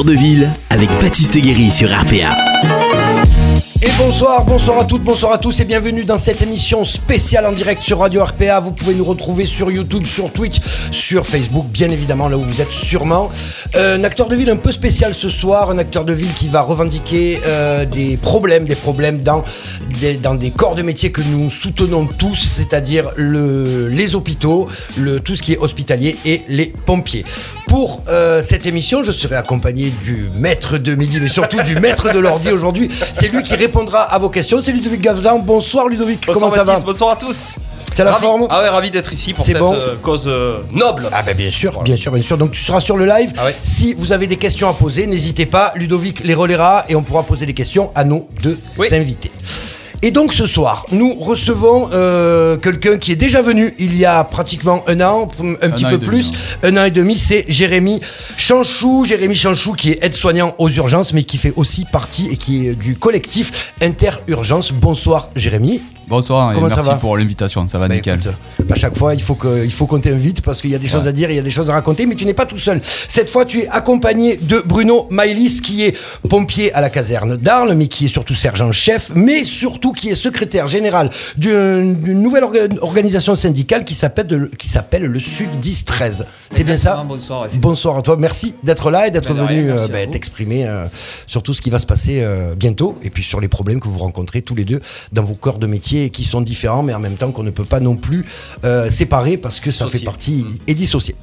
De ville avec Baptiste Guéry sur RPA. Et bonsoir, bonsoir à toutes, bonsoir à tous et bienvenue dans cette émission spéciale en direct sur Radio RPA. Vous pouvez nous retrouver sur YouTube, sur Twitch, sur Facebook, bien évidemment, là où vous êtes sûrement. Euh, un acteur de ville un peu spécial ce soir, un acteur de ville qui va revendiquer euh, des problèmes, des problèmes dans des, dans des corps de métier que nous soutenons tous, c'est-à-dire le, les hôpitaux, tout ce qui est hospitalier et les pompiers. Pour euh, cette émission, je serai accompagné du maître de midi, mais surtout du maître de l'ordi aujourd'hui. C'est lui qui répondra à vos questions. C'est Ludovic Gavzan. Bonsoir Ludovic, Bonsoir comment ça va bonsoir à tous. T'as la Ravi- forme Ah ouais, ravi d'être ici pour cette bon euh, cause euh, noble. Ah ben bien sûr, bien sûr, bien sûr. Donc tu seras sur le live. Ah ouais. Si vous avez des questions à poser, n'hésitez pas. Ludovic les relaiera et on pourra poser des questions à nos deux Oui. invités. Et donc ce soir, nous recevons euh, quelqu'un qui est déjà venu il y a pratiquement un an, un petit peu demi, plus, un an et demi, c'est Jérémy Chanchou. Jérémy Chanchou qui est aide-soignant aux urgences, mais qui fait aussi partie et qui est du collectif Inter-Urgence. Bonsoir Jérémy. Bonsoir et Comment ça merci va pour l'invitation, ça va Bah, nickel. écoute, à chaque fois, il faut que- il faut qu'on t'invite parce qu'il y a des choses à dire, il y a des choses à raconter, mais tu n'es pas tout seul. Cette fois, tu es accompagné de Bruno Maïlis, qui est pompier à la caserne d'Arles, mais qui est surtout sergent-chef, mais surtout qui est secrétaire général d'une nouvelle orga- organisation syndicale qui s'appelle qui s'appelle le Sud 10-13. C'est bien ça bonsoir, Bonsoir à toi, merci d'être là et d'être Ben venu euh, ben, t'exprimer euh, sur tout ce qui va se passer euh, bientôt et puis sur les problèmes que vous rencontrez tous les deux dans vos corps de métier qui sont différents mais en même temps qu'on ne peut pas non plus euh, séparer parce que ça fait partie et dissocier.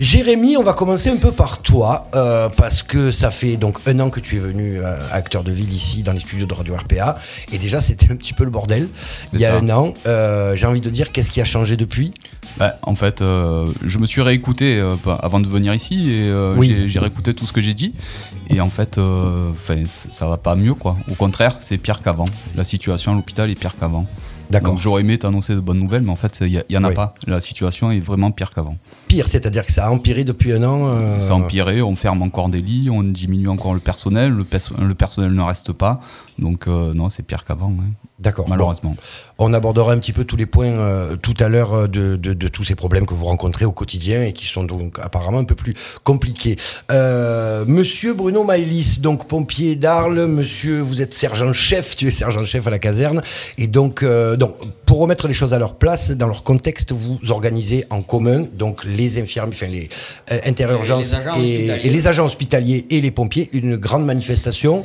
Jérémy, on va commencer un peu par toi, euh, parce que ça fait donc un an que tu es venu euh, acteur de ville ici dans les studios de Radio RPA, et déjà c'était un petit peu le bordel. Il y a ça. un an, euh, j'ai envie de dire qu'est-ce qui a changé depuis? Bah, en fait, je me suis réécouté bah, avant de venir ici et Oui. j'ai- réécouté tout ce que j'ai dit. Et en fait, ça va pas mieux quoi. Au contraire, c'est pire qu'avant. La situation à l'hôpital est pire qu'avant. D'accord. Donc j'aurais aimé t'annoncer de bonnes nouvelles, mais en fait, il y, en a Oui. pas. La situation est vraiment pire qu'avant. Pire, c'est-à-dire que ça a empiré depuis un an. euh, Ça a empiré, on ferme encore des lits, on diminue encore le personnel, le, pers- le personnel ne reste pas. Donc euh, non, c'est pire qu'avant, ouais, D'accord. malheureusement. On abordera un petit peu tous les points euh, tout à l'heure euh, de, de- de tous ces problèmes que vous rencontrez au quotidien et qui sont donc apparemment un peu plus compliqués. Euh, monsieur Bruno Maïlis, donc pompier d'Arles, monsieur, vous êtes sergent-chef, tu es sergent-chef à la caserne. Et donc, euh, donc, pour remettre les choses à leur place, dans leur contexte, vous organisez en commun donc les infirmiers, enfin les euh, interurgences Les agents et, hospitaliers. et les agents hospitaliers et les pompiers, une grande manifestation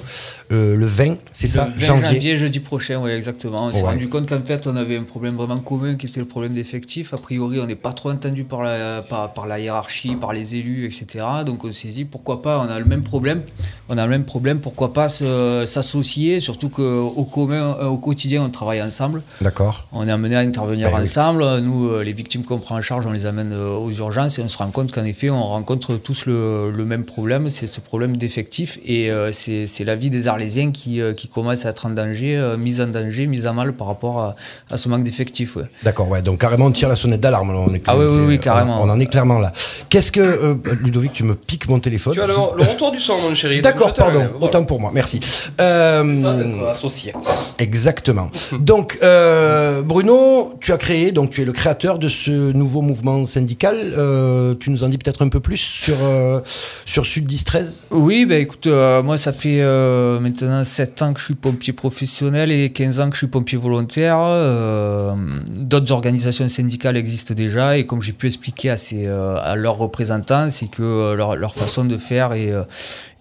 euh, le 20, c'est ça, Le 20 janvier. jeudi prochain, oui, exactement. On s'est Ouais. rendu compte qu'en fait, on avait un problème vraiment commun qui était le problème d'effectifs. A priori, on n'est pas trop entendu par la, par, par la hiérarchie, par les élus, etc. Donc, on s'est dit, pourquoi pas, on a le même problème. On a le même problème, pourquoi pas s'associer, surtout qu'au commun, euh, au quotidien, on travaille ensemble. D'accord. On est amené à intervenir Ben oui. ensemble. Nous, euh, les victimes qu'on prend en charge, on les amène euh, aux urgences et on se rend compte qu'en effet, on rencontre tous le, le même problème, c'est ce problème d'effectifs. Et c'est la vie des Arlésiens qui, qui commence à être en danger, mise en danger, mise à mal par rapport à, à ce manque d'effectifs. ouais. D'accord, ouais. Donc carrément, on tire la sonnette d'alarme. là, on est- Ah oui, oui, carrément. On, on en est clairement là. Qu'est-ce que euh, Ludovic, tu me piques mon téléphone? Tu as le, le retour du son, mon chéri. D'accord, pardon. voilà. Autant pour moi. Merci. Euh, ça d'être associé. exactement. Donc euh, Bruno, tu as créé, donc tu es le créateur de ce nouveau mouvement syndical. Euh, tu nous en dis peut-être un peu plus sur euh, sur Sud 10 13. Oui, ben écoute, euh, moi ça fait euh, maintenant 7 ans que je suis pompier professionnel et 15 ans que je suis pompier volontaire. Euh, D'autres organisations syndicales existent déjà et comme j'ai pu expliquer à, ces, euh, à leurs représentants, c'est que euh, leur, leur façon de faire euh,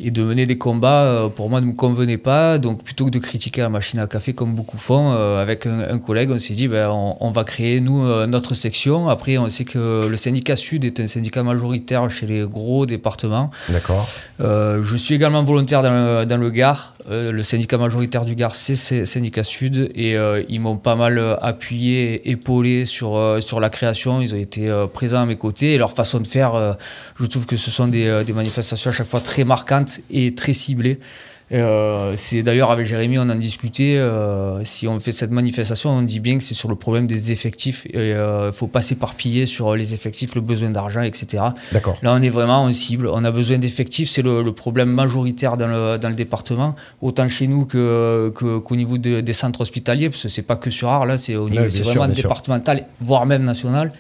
et de mener des combats, euh, pour moi, ne me convenait pas. Donc plutôt que de critiquer la machine à café comme beaucoup font, euh, avec un, un collègue, on s'est dit, ben, on, on va créer, nous, euh, notre section. Après, on sait que le syndicat Sud est un syndicat majoritaire chez les gros départements. D'accord. Euh, je suis également volontaire dans le, dans le Gard. Euh, le syndicat majoritaire du Gard, c'est Syndicat Sud. Et euh, ils m'ont pas mal appuyé, épaulé sur, sur la création. Ils ont été présents à mes côtés. Et leur façon de faire, je trouve que ce sont des, des manifestations à chaque fois très marquantes et très. Euh, c'est d'ailleurs avec Jérémy, on en discutait. euh, si on fait cette manifestation, on dit bien que c'est sur le problème des effectifs. Il ne faut pas s'éparpiller sur les effectifs, le besoin d'argent, etc. D'accord. Là, on est vraiment en cible. On a besoin d'effectifs. C'est le, le problème majoritaire dans le, dans le département, autant chez nous que, que- qu'au niveau de- des centres hospitaliers, parce que c'est pas que sur Arles, là, c'est, au niveau, bien c'est sûr, vraiment départemental, voire même national.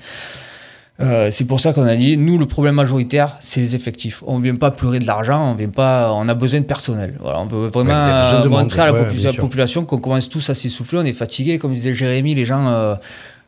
Euh, c'est pour ça qu'on a dit, nous, le problème majoritaire, c'est les effectifs. On ne vient pas pleurer de l'argent, on vient pas, on a besoin de personnel. Voilà, on veut vraiment Ouais, euh, montrer à la, ouais, population qu'on commence tous à s'essouffler, on est fatigué. Comme disait Jérémy, les gens, euh,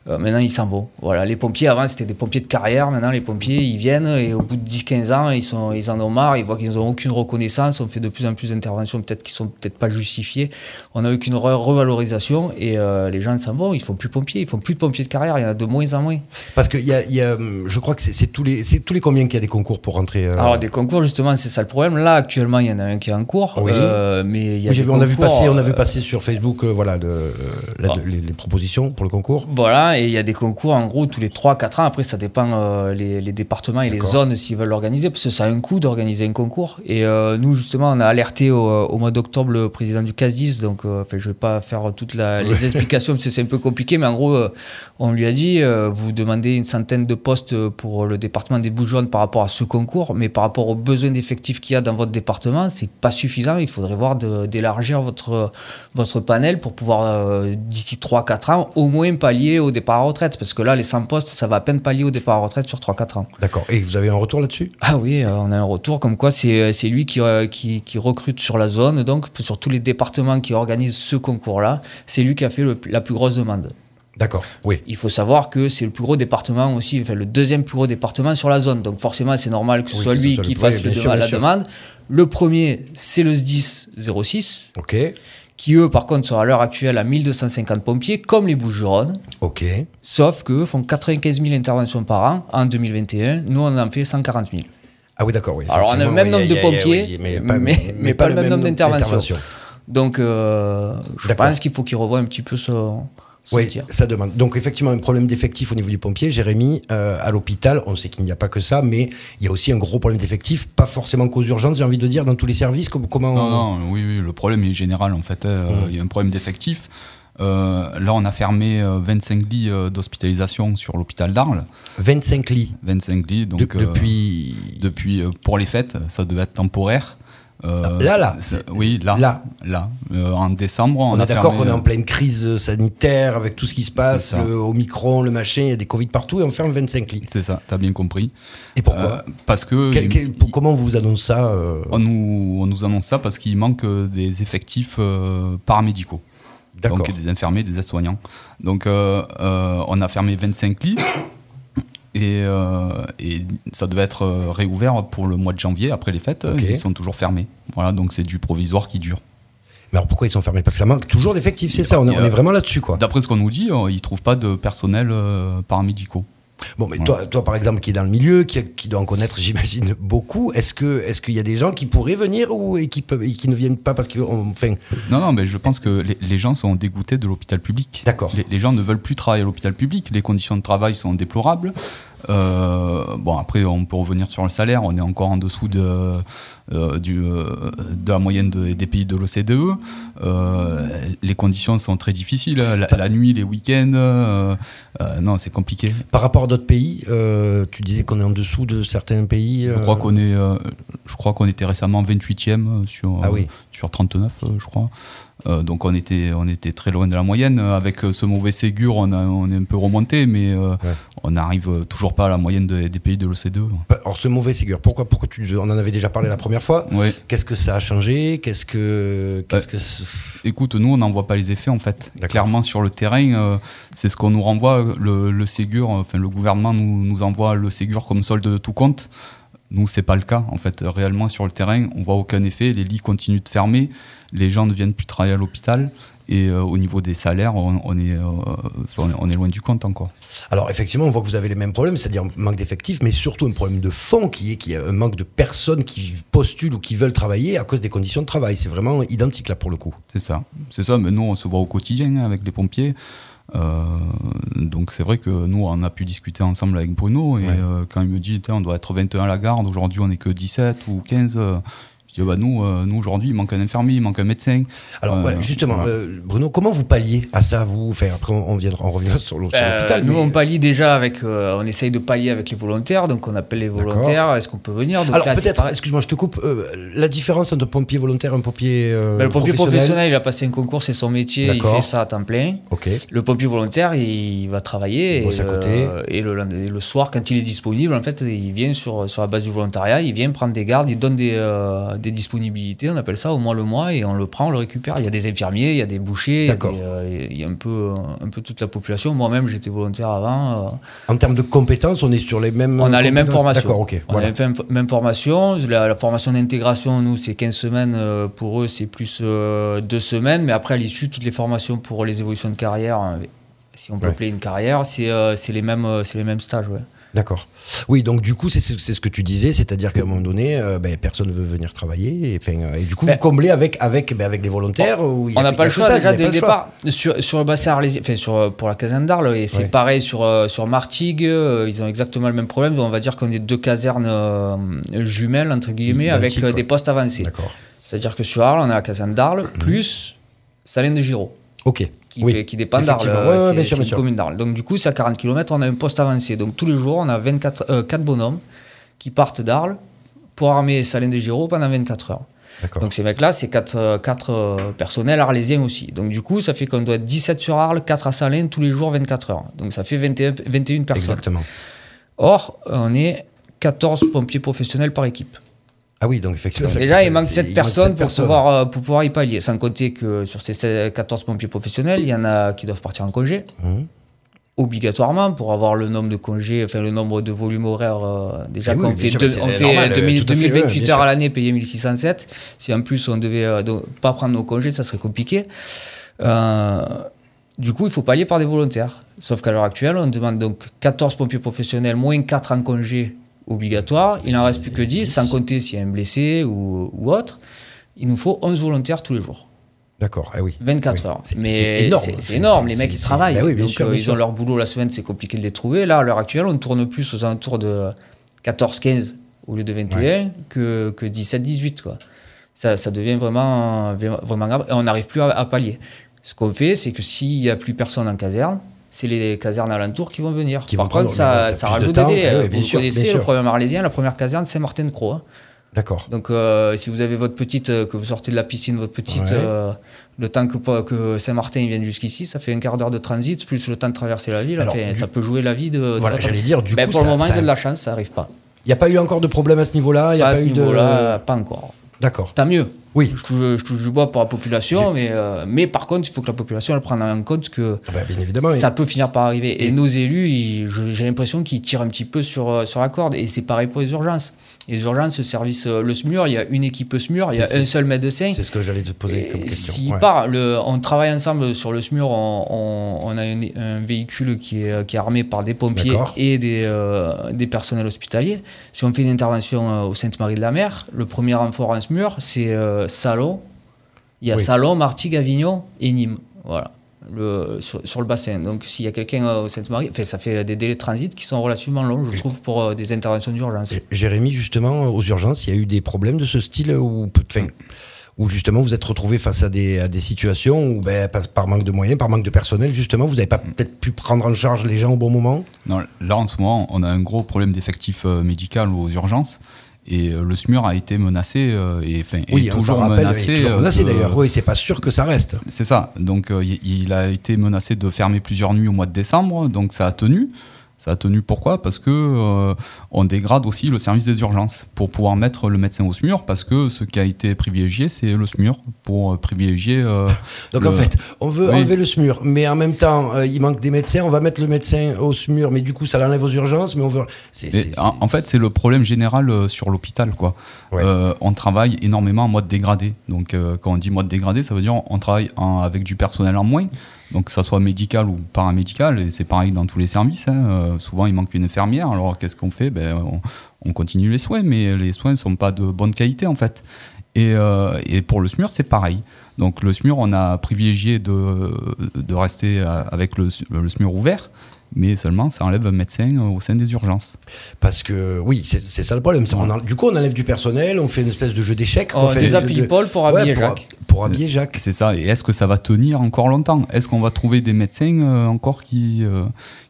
euh, maintenant, ils s'en vont. Voilà, les pompiers, avant, c'était des pompiers de carrière. Maintenant, les pompiers, ils viennent et au bout de 10-15 ans, ils, sont, ils en ont marre, ils voient qu'ils n'ont aucune reconnaissance. On fait de plus en plus d'interventions, peut-être qui sont peut-être pas justifiées. On n'a aucune re- revalorisation et euh, les gens s'en vont. Ils font plus pompiers, ils font plus de pompiers de carrière. Il y en a de moins en moins. Parce que y a, y a, je crois que c'est tous les, tous les combien qu'il y a des concours pour rentrer. euh, Alors des concours justement c'est ça le problème. Là actuellement il y en a un qui est en cours, Oui. euh, mais il y a oui, j'ai des vu- on a vu passer, on a vu passer sur Facebook, voilà, le- la- Ah. les, les propositions pour le concours. Voilà, et il y a des concours en gros tous les 3-4 ans. Après, ça dépend euh, les, les départements et les zones s'ils veulent l'organiser, parce que ça a un coût d'organiser un concours. Et euh, nous, justement, on a alerté au, au mois d'octobre le président du CASDIS, donc euh, je vais pas faire toutes la- les explications parce que c'est un peu compliqué, mais en gros, euh, on lui a dit euh, vous demandez une centaine de postes pour le département des Bouches-Jaunes par rapport à ce concours, mais par rapport aux besoins d'effectifs qu'il y a dans votre département, c'est pas suffisant. Il faudrait voir d'élargir votre, votre panel pour pouvoir, euh, d'ici 3-4 ans, au moins pallier au départ à retraite. Parce que là, les 100 postes, ça va à peine pallier au départ à retraite sur 3-4 ans. D'accord. Et vous avez un retour là-dessus? Ah oui, euh, on a un retour comme quoi c'est c'est lui qui, euh, qui, qui recrute sur la zone, donc sur tous les départements qui organisent ce concours-là, c'est lui qui a fait le- la plus grosse demande. D'accord. Oui. Il faut savoir que c'est le plus gros département aussi, enfin le deuxième plus gros département sur la zone. Donc forcément, c'est normal que ce Oui, soit lui qui fasse oui, le sûr, la demande. Le premier, c'est le SDIS 06, Ok. Qui eux, par contre, sont à l'heure actuelle à 1250 pompiers, comme les Bouches-du-Rhône. Ok. Sauf qu'eux font 95 000 interventions par an en 2021. Nous, on en fait 140 000. Ah oui, d'accord. Oui, Alors, on a le même oui, nombre a- de a- pompiers, oui, mais- mais pas le même nombre d'interventions. Donc, euh, je pense qu'il faut qu'il revoie un petit peu son Oui, ça demande. Donc effectivement, un problème d'effectif au niveau du pompier. Jérémy, euh, à l'hôpital, on sait qu'il n'y a pas que ça, mais il y a aussi un gros problème d'effectif, pas forcément qu'aux urgences, j'ai envie de dire, dans tous les services. com- Comment Non, non, oui, oui, le problème est général en fait. euh, Il y a un problème d'effectif. Euh, là, on a fermé euh, 25 lits d'hospitalisation sur l'hôpital d'Arles. 25 lits 25 lits, donc de- depuis. depuis pour les fêtes, ça devait être temporaire. Euh, Là, là. Oui, là. Là. Là. Euh, en décembre, on, On, a est d'accord qu'on est en euh, pleine crise sanitaire avec tout ce qui se passe, le Omicron, le machin, il y a des Covid partout et on ferme 25 lits. C'est ça, t'as bien compris. Et pourquoi Euh, Parce que Quel- quel- Comment on vous annonce ça on, nous, on nous annonce ça parce qu'il manque des effectifs paramédicaux. D'accord. Donc des infirmiers, des aides-soignants. Donc on a fermé 25 lits et, euh, et ça devait être euh, réouvert pour le mois de janvier après les fêtes. Ok. Ils sont toujours fermés. Voilà, donc c'est du provisoire qui dure. Mais alors pourquoi ils sont fermés? Parce que ça manque toujours d'effectifs, c'est ça, on est, est vraiment là-dessus quoi. D'après ce qu'on nous dit, euh, ils trouvent pas de personnel paramédicaux. Bon, mais toi, toi, par exemple, qui est dans le milieu, qui, qui doit en connaître, j'imagine, beaucoup, est-ce que est-ce qu'il y a des gens qui pourraient venir ou et qui, peuvent, et qui ne viennent pas parce que. Enfin, Non, non, mais je pense que les, les gens sont dégoûtés de l'hôpital public. D'accord. Les, les gens ne veulent plus travailler à l'hôpital public. Les conditions de travail sont déplorables. Euh, bon, après, on peut revenir sur le salaire. On est encore en dessous de, euh, du, euh, de la moyenne de- des pays de l'OCDE. Euh, les conditions sont très difficiles. La, la nuit, les week-ends, non, c'est compliqué. par rapport à d'autres pays, tu disais qu'on est en dessous de certains pays. Je crois qu'on est, je crois qu'on était récemment 28e sur, Ah oui. sur 39, euh, je crois. Euh, donc on était, on était très loin de la moyenne. Avec euh, ce mauvais Ségur, on, a- on est un peu remonté, mais euh, on n'arrive euh, toujours pas à la moyenne de- des pays de l'OCDE. Alors, ce mauvais Ségur, pourquoi, pourquoi tu, on en avait déjà parlé la première fois Ouais. Qu'est-ce que ça a changé? Qu'est-ce que. Qu'est-ce que Écoute, nous, on n'en voit pas les effets en fait. Clairement, sur le terrain, euh, c'est ce qu'on nous renvoie. Le, le Ségur, enfin, le gouvernement nous, nous envoie le Ségur comme solde de tout compte. Nous, c'est pas le cas. En fait, réellement, sur le terrain, on voit aucun effet. Les lits continuent de fermer. Les gens ne viennent plus travailler à l'hôpital. Et euh, au niveau des salaires, on, on est, euh, on est- loin du compte encore. Alors, effectivement, on voit que vous avez les mêmes problèmes, c'est-à-dire un manque d'effectifs, mais surtout un problème de fond qui est qu'il y a un manque de personnes qui postulent ou qui veulent travailler à cause des conditions de travail. C'est vraiment identique là pour le coup. C'est ça. C'est ça. Mais nous, on se voit au quotidien hein, avec les pompiers. Euh, donc c'est vrai que nous, on a pu discuter ensemble avec Bruno. Et Ouais. euh, quand il me dit, on doit être 21 à la garde, aujourd'hui on n'est que 17 ou 15, bah, nous, euh, nous aujourd'hui, il manque un infirmier, il manque un médecin. Alors Euh, ouais, justement, voilà. euh, Bruno, comment vous palliez à ça vous? Enfin après on, on viendra, on reviendra sur l'hôpital. Euh, nous, mais- on pallie déjà avec. euh, on essaye de pallier avec les volontaires, donc on appelle les volontaires. Est-ce qu'on peut venir? Donc Alors peut-être, excuse-moi, je te coupe. euh, la différence entre un pompier volontaire et un pompier euh, Ben, le pompier professionnel. professionnel, il a passé un concours, c'est son métier, il fait ça à temps plein. Ok. Le pompier volontaire, il va travailler Il et, à côté. euh, et le, et le soir, quand il est disponible, en fait, il vient sur, sur la base du volontariat, il vient prendre des gardes, il donne des, euh, des disponibilités, on appelle ça au mois le mois, et on le prend, on le récupère. Il y a des infirmiers, il y a des bouchers, il y a, des, euh, il y a un peu, un peu toute la population. Moi-même, j'étais volontaire avant. euh, En termes de compétences, on est sur les mêmes. on a les mêmes formations. D'accord, ok. On voilà. a les mêmes, formations. La, la formation d'intégration, nous, c'est 15 semaines. euh, Pour eux, c'est plus euh, 2 semaines. Mais après, à l'issue, toutes les formations pour les évolutions de carrière, si on peut Ouais. appeler une carrière, c'est euh, les, mêmes, euh, les mêmes stages. Ouais. D'accord. Oui, donc du coup, c'est ce que tu disais, c'est-à-dire qu'à un moment donné, euh, ben, personne ne veut venir travailler. Et, euh, et du coup, Ben, vous comblez avec, avec, ben, avec des volontaires. On n'a pas le choix ça, déjà dès le départ. Sur, sur le bassin arlésien, enfin sur, pour la caserne d'Arles, et c'est Ouais. pareil sur, euh, sur Martigues, ils ont exactement le même problème. On va dire qu'on est deux casernes jumelles, entre guillemets, avec des postes avancés. D'accord. C'est-à-dire que sur Arles, on a la caserne d'Arles, plus Salène de Giraud. Ok. Qui, oui. qui dépend d'Arles. Ouais, ouais, c'est une commune d'Arles. Donc du coup, c'est à 40 km, on a un poste avancé. Donc tous les jours, on a 24, euh, 4 bonhommes qui partent d'Arles pour armer Salène de Giraud pendant 24 heures. Donc ces mecs-là, c'est 4, personnels arlésiens aussi. Donc du coup, ça fait qu'on doit être 17 sur Arles, 4 à Salène tous les jours 24 heures. Donc ça fait 21, 21 personnes. Exactement. Or, on est 14 pompiers professionnels par équipe. Ah oui, donc effectivement. ça- Déjà, il manque c'est- 7 il manque personnes, pour, personnes. Pouvoir, euh, pour pouvoir y pallier. Sans compter que sur ces 16 14 pompiers professionnels, il y en a qui doivent partir en congé. Mhm. Obligatoirement, pour avoir le nombre de congés, enfin le nombre de volumes horaires. euh, déjà, Eh oui, fait, sûr, deux- c'est on fait normal, euh, 2000 tout à fait, ouais, 2028 bien heures à l'année, payé 1607. Si en plus on devait euh, donc, pas prendre nos congés, ça serait compliqué. Du coup, il faut pallier par des volontaires. Sauf qu'à l'heure actuelle, on demande donc 14 pompiers professionnels, moins 4 en congé obligatoire. Il n'en reste plus que 10, sans compter s'il y a un blessé ou, ou autre. Il nous faut 11 volontaires tous les jours. D'accord, ah oui. 24 Oui. heures. C'est- Mais c'est énorme. c'est- énorme. Les mecs, ils travaillent. bah oui, Donc, sûr, euh, ils sûr. ont leur boulot la semaine, c'est compliqué de les trouver. Là, à l'heure actuelle, on tourne plus aux alentours de 14-15 au lieu de 21 que, que 17-18. Quoi. Ça, ça devient vraiment, vraiment grave. Et on n'arrive plus à, à pallier. Ce qu'on fait, c'est que s'il n'y a plus personne en caserne, c'est les casernes alentours qui vont venir. Qui Par vont prendre- contre, ça, ça rajoute des délais. Oui, Vous sûr, connaissez le sûr. problème arlésien, la première caserne, c'est Martin-de-Croix. hein. D'accord. Donc, euh, si vous avez votre petite, euh, que vous sortez de la piscine, votre petite, Ouais. euh, le temps que, que Saint-Martin vienne jusqu'ici, ça fait un quart d'heure de transit, plus le temps de traverser la ville. Alors, du- ça peut jouer la vie de. de Voilà, j'allais dire, du Ben, coup, pour ça- le moment, ça- ils ont de la chance, ça n'arrive pas. Il n'y a pas eu encore de problème à ce niveau-là Il y a Pas à pas ce de. niveau-là, pas encore. D'accord. Tant mieux. Oui. Je touche, je touche du bois pour la population, mais, euh, mais par contre, il faut que la population elle prenne en compte que Ah bah, bien évidemment. ça peut finir par arriver. Et, Et- nos élus, ils- j'ai l'impression qu'ils tirent un petit peu sur, euh, sur la corde. Et c'est pareil pour les urgences. Les urgences, le service, euh, le SMUR, il y a une équipe SMUR, il y a C'est- un seul médecin. C'est ce que j'allais te poser comme question. S'il Ouais. part, le- on travaille ensemble sur le SMUR, on, on- on a un, un véhicule qui est, qui est armé par des pompiers D'accord. et des, euh, des personnels hospitaliers. Si on fait une intervention euh, au Sainte-Marie-de-la-Mer, le premier renfort en SMUR, c'est Salon. Il y a Oui. Salon, Martigues, Avignon et Nîmes. Voilà. Le, sur, sur le bassin. Donc s'il y a quelqu'un euh, au Sainte-Marie, enfin, ça fait des délais de transit qui sont relativement longs, je trouve, pour euh, des interventions d'urgence. Jérémy, justement, aux urgences, il y a eu des problèmes de ce style où, enfin, où justement vous êtes retrouvé face à des, à des situations où, ben, par, par manque de moyens, par manque de personnel, justement, vous n'avez pas peut-être pu prendre en charge les gens au bon moment? Non, là, en ce moment, on a un gros problème d'effectif euh, médical aux urgences. Et euh, le SMUR a été menacé euh, et, enfin, est Oui, toujours rappelle, menacé. il est toujours euh, menacé de- d'ailleurs. Oui, c'est pas sûr que ça reste. C'est ça. Donc, euh, il a été menacé de fermer plusieurs nuits au mois de décembre. Donc, ça a tenu. Ça a tenu pourquoi? Parce que euh, on dégrade aussi le service des urgences pour pouvoir mettre le médecin au SMUR. Parce que ce qui a été privilégié, c'est le SMUR pour euh, privilégier. euh, Donc le- en fait, on veut Oui. enlever le SMUR, mais en même temps, euh, il manque des médecins. On va mettre le médecin au SMUR, mais du coup, ça l'enlève aux urgences. Mais on veut. En, en fait, c'est le problème général sur l'hôpital. quoi. Ouais. On travaille énormément en mode dégradé. Donc, quand on dit mode dégradé, ça veut dire on travaille en- avec du personnel en moins. Donc, que ça soit médical ou paramédical, et c'est pareil dans tous les services. hein. Euh, souvent, il manque une infirmière. Alors, qu'est-ce qu'on fait? Ben, on, on continue les soins, mais les soins ne sont pas de bonne qualité, en fait. Et, euh, pour le SMUR, c'est pareil. Donc, le SMUR, on a privilégié de, rester euh, avec le SMUR ouvert. Mais seulement ça enlève un médecin au sein des urgences. Parce que oui, c'est c'est ça le problème. c'est on en- du coup, on enlève du personnel, on fait une espèce de jeu d'échecs. Oh, on fait des de- applis de- Paul pour Ouais, habiller pour- Jacques. Pour habiller Jacques. C'est ça. Et est-ce que ça va tenir encore longtemps? Est-ce qu'on va trouver des médecins euh, encore qui, euh,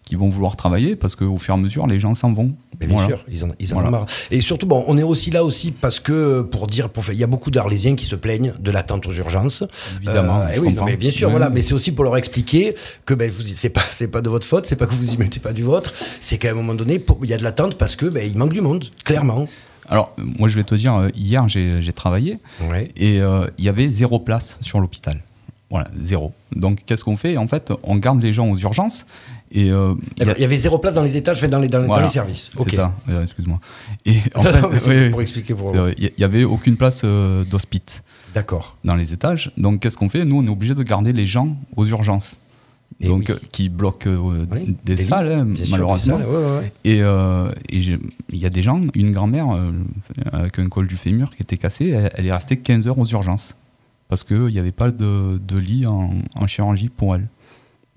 qui vont vouloir travailler Parce qu'au fur et à mesure, les gens s'en vont. Mais bien Voilà. sûr, ils en, ils en Voilà. ont marre. Et surtout, bon, on est aussi là aussi parce que, pour dire, pour faire- il y a beaucoup d'Arlésiens qui se plaignent de l'attente aux urgences. Évidemment, et je oui, non, mais bien sûr, Oui, voilà. Mais c'est aussi pour leur expliquer que ben, vous, c'est pas, c'est pas de votre faute, c'est pas que vous y mettez pas du vôtre, c'est qu'à un moment donné, il y a de l'attente parce que ben, il manque du monde, clairement. Alors, euh, moi, je vais te dire, euh, hier, j'ai j'ai travaillé et euh, il y avait zéro place sur l'hôpital. Voilà, zéro. Donc, qu'est-ce qu'on fait? En fait, on garde les gens aux urgences et euh, il y a- D'accord. Il y avait zéro place dans les étages, fait, dans les, dans, les- dans Voilà, les services. C'est ça, euh, excuse-moi. Et en Non, fait, non, oui, pour oui, expliquer pour. il n'y avait aucune place euh, d'hospice D'accord. dans les étages. Donc, qu'est-ce qu'on fait? Nous, on est obligé de garder les gens aux urgences. Et Donc, oui. euh, qui bloquent des, des salles, hein, malheureusement. des salles, ouais, ouais, ouais. Et il y a des gens, une grand-mère avec un col du fémur qui était cassé, elle, elle est restée 15 heures aux urgences. Parce qu'il n'y avait pas de, de lit en, en chirurgie pour elle.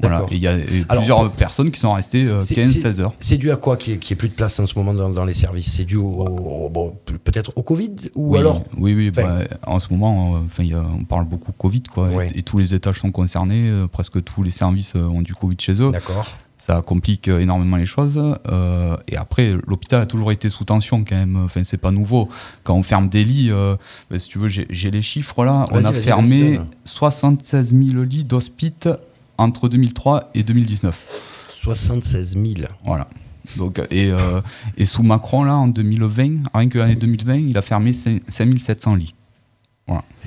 Voilà. Il y a Alors, plusieurs personnes qui sont restées euh, C'est- 15-16 c'est- heures. C'est dû à quoi qu'il n'y ait, ait plus de place en ce moment dans, dans les services? C'est dû au, au- bon, peut-être au Covid ou oui, alors Oui, oui. Bah, en ce moment, euh, enfin, il y a- on parle beaucoup Covid, quoi. et- tous les étages sont concernés. euh, presque tous les services euh, ont du Covid chez eux. D'accord. Ça complique énormément les choses. euh, et après, l'hôpital a toujours été sous tension quand même. Enfin, c'est pas nouveau. Quand on ferme des lits, euh, bah, si tu veux, j'ai les chiffres là. On a fermé donne. 76 000 lits d'hospice entre 2003 et 2019. 76 000. Voilà. Donc, et, euh, et sous Macron, là, en 2020, rien que l'année 2020, il a fermé 5 5700 lits.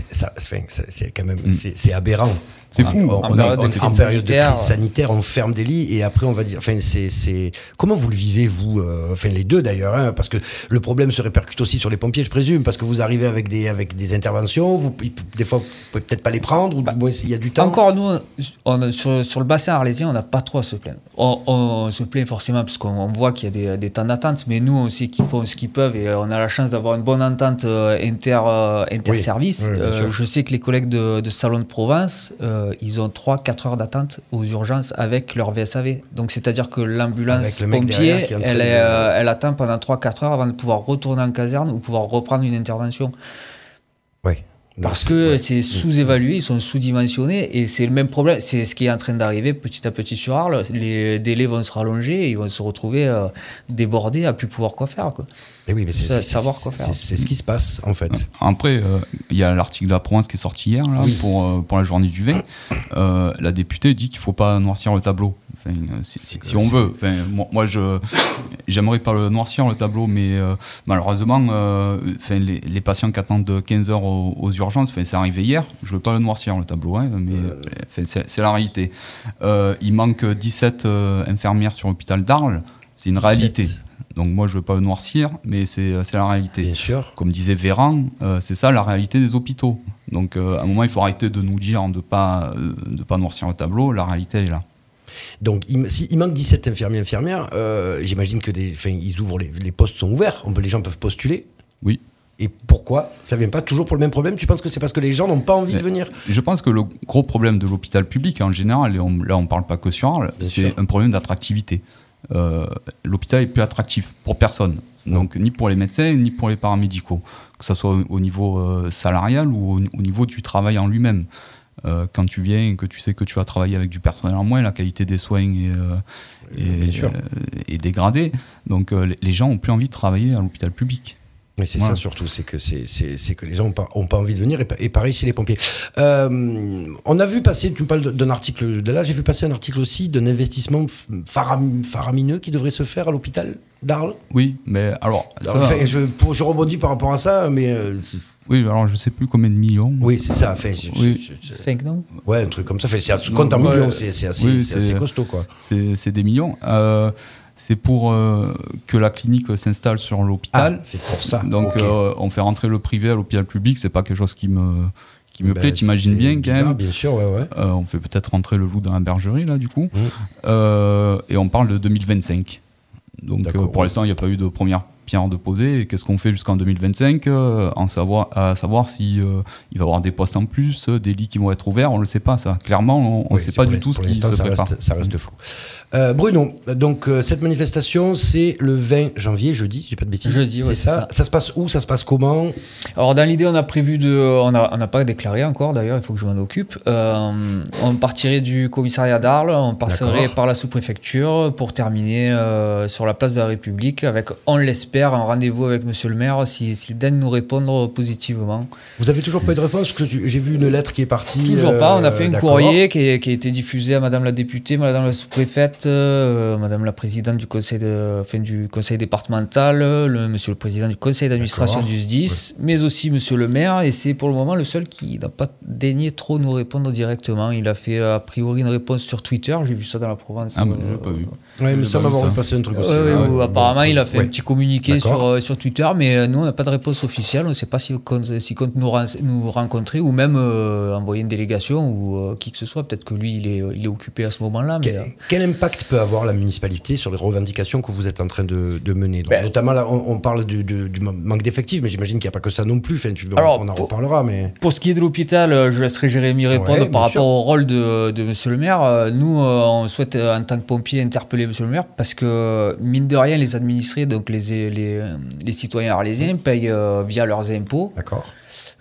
Ça, c'est quand même Mm. c'est aberrant. C'est fou. On, En on est période on de crise en période de sanitaire. crise sanitaire, on ferme des lits et après on va dire. Enfin, c'est comment vous le vivez vous euh, Enfin, les deux d'ailleurs, hein, parce que le problème se répercute aussi sur les pompiers, je présume, parce que vous arrivez avec des avec des interventions, vous des fois vous pouvez peut-être pas les prendre ou il y a du temps. Encore nous, on- sur, sur le bassin arlésien, on n'a pas trop à se plaindre. On, on se plaint forcément parce qu'on on voit qu'il y a des, des temps d'attente, mais nous, on sait qu'ils font ce qu'ils peuvent et euh, on a la chance d'avoir une bonne entente euh, inter, euh. Oui, oui, Euh, sûr. je sais que les collègues de, de Salon de Provence, euh, ils ont 3-4 heures d'attente aux urgences avec leur VSAV. Donc, c'est-à-dire que l'ambulance pompier, elle, est, euh, elle attend pendant 3-4 heures avant de pouvoir retourner en caserne ou pouvoir reprendre une intervention. Ouais. Parce que c'est sous-évalué, ils sont sous-dimensionnés et c'est le même problème. C'est ce qui est en train d'arriver petit à petit sur Arles. Les délais vont se rallonger et ils vont se retrouver euh, débordés à plus pouvoir quoi faire. Quoi. Mais oui, mais c'est Sa- c'est- savoir quoi faire. c'est- ce qui se passe en fait. Après, euh, il y a l'article de la Provence qui est sorti hier là, pour, euh, pour la journée du vin. Euh, la députée dit qu'il ne faut pas noircir le tableau. Enfin, euh, si, si- si on veut. Enfin, moi, moi, je j'aimerais pas le noircir le tableau, mais euh, malheureusement, euh, enfin, les, les patients qui attendent 15 heures aux, aux urgences, enfin, c'est arrivé hier. Je veux pas le noircir le tableau, hein, mais enfin, c'est la réalité. Euh, il manque 17 euh, infirmières sur l'hôpital d'Arles. C'est une 17. réalité. Donc moi, je veux pas le noircir, mais c'est la réalité Bien sûr. comme disait Véran, euh, c'est ça la réalité des hôpitaux. Donc euh, à un moment, il faut arrêter de nous dire de pas euh, de pas noircir le tableau. La réalité elle est là. Donc, il, si- il manque 17 infirmiers infirmières. euh, J'imagine que des, ils ouvrent les, les postes sont ouverts. On peut, les gens peuvent postuler. Oui. Et pourquoi Ça vient pas toujours pour le même problème? Tu penses que c'est parce que les gens n'ont pas envie de venir? Je pense que le gros problème de l'hôpital public en général, et on- là on parle pas que sur Arles, c'est un problème d'attractivité. Euh, L'hôpital est plus attractif pour personne. Donc ni pour les médecins ni pour les paramédicaux, que ce soit au, au niveau euh, salarial ou au, au niveau du travail en lui-même. Euh, quand tu viens et que tu sais que tu vas travailler avec du personnel en moins, la qualité des soins est, est- dégradée. Donc les- les gens ont plus envie de travailler à l'hôpital public. Mais c'est ça surtout, c'est que, c'est, c'est, c'est que les gens n'ont pas, ont pas envie de venir, et, et pareil chez les pompiers. Euh, on a vu passer, tu me parles d'un article de là, j'ai vu passer un article aussi d'un investissement faram- faramineux qui devrait se faire à l'hôpital d'Arles. Oui, mais alors, ça- je, pour- je rebondis par rapport à ça, mais euh, oui, alors je sais plus combien de millions. oui, c'est ça. Je- Oui. je- je- 5 non? Ouais, un truc comme ça. Enfin, c'est à compte en Ouais. millions, c'est, c'est assez, Oui, c'est assez c'est- costaud, quoi. C'est c'est des millions. Euh, c'est pour euh, que la clinique s'installe sur Ah, l'hôpital. c'est pour ça. Donc euh, on fait rentrer le privé à l'hôpital public, c'est pas quelque chose qui me, qui me Ben, plaît, t'imagines bien quand même. Bien sûr, ouais, ouais. Euh, on fait peut-être rentrer le loup dans la bergerie là du coup. Mmh. Et on parle de 2025. Donc pour l'instant il n'y a pas eu de première pierre de poser. Et qu'est-ce qu'on fait jusqu'en 2025 euh, en savoir, À savoir si euh, il va y avoir des postes en plus, euh, des lits qui vont être ouverts, on ne le sait pas ça. Clairement, on ne Oui, sait pas du tout ce qui se ça prépare. reste, ça reste flou. Euh, Bruno, donc euh, cette manifestation, c'est le 20 janvier, jeudi, j'ai pas de bêtises. Jeudi, c'est ouais, ça. ça. se passe où? Ça se passe comment? Alors dans l'idée, on a prévu de, on n'a pas déclaré encore d'ailleurs, il faut que je m'en occupe. Euh, on partirait du commissariat d'Arles, on passerait par la sous-préfecture pour terminer euh, sur la place de la République avec, on l'espère, un rendez-vous avec Monsieur le Maire s'il si, daigne nous répondre positivement. Vous avez toujours pas eu de réponse Parce que tu- j'ai vu une lettre qui est partie. Toujours pas, on a euh, fait un courrier qui, est- qui a été diffusé à Madame la députée, Madame la sous-préfète, euh, Madame la présidente du conseil, de, enfin, du conseil départemental, le, Monsieur le président du conseil d'administration du SDIS, mais aussi Monsieur le maire, et c'est pour le moment le seul qui n'a pas daigné trop nous répondre directement. Il a fait a priori une réponse sur Twitter, j'ai vu ça dans la Provence. Ah, bah, Euh, j'ai pas vu. Ouais, m'a vu vu ça. passer un truc aussi. Ouais, ouais, ouais. où apparemment, il a fait Ouais. un petit communiqué sur, euh, sur Twitter, mais euh, nous, on n'a pas de réponse officielle. On ne sait pas s'il compte, nous, ren- nous rencontrer ou même euh, envoyer une délégation ou euh, qui que ce soit. Peut-être que lui, il est, il est occupé à ce moment-là. Mais, Quel, euh, quel impact peut avoir la municipalité sur les revendications que vous êtes en train de, de mener? Donc, Ben- Notamment, là, on, on parle du, du- du manque d'effectifs, mais j'imagine qu'il n'y a pas que ça non plus. Enfin, tu- Alors, on en pour- reparlera, mais. Pour ce qui est de l'hôpital, euh, je laisserai Jérémy répondre par rapport sûr. au rôle de, de Monsieur le maire. Euh, Nous, euh, on souhaite, euh, en tant que pompier, interpeller Monsieur le maire parce que, mine de rien, les administrés, donc les, les, les citoyens arlésiens, payent euh, via leurs impôts. D'accord.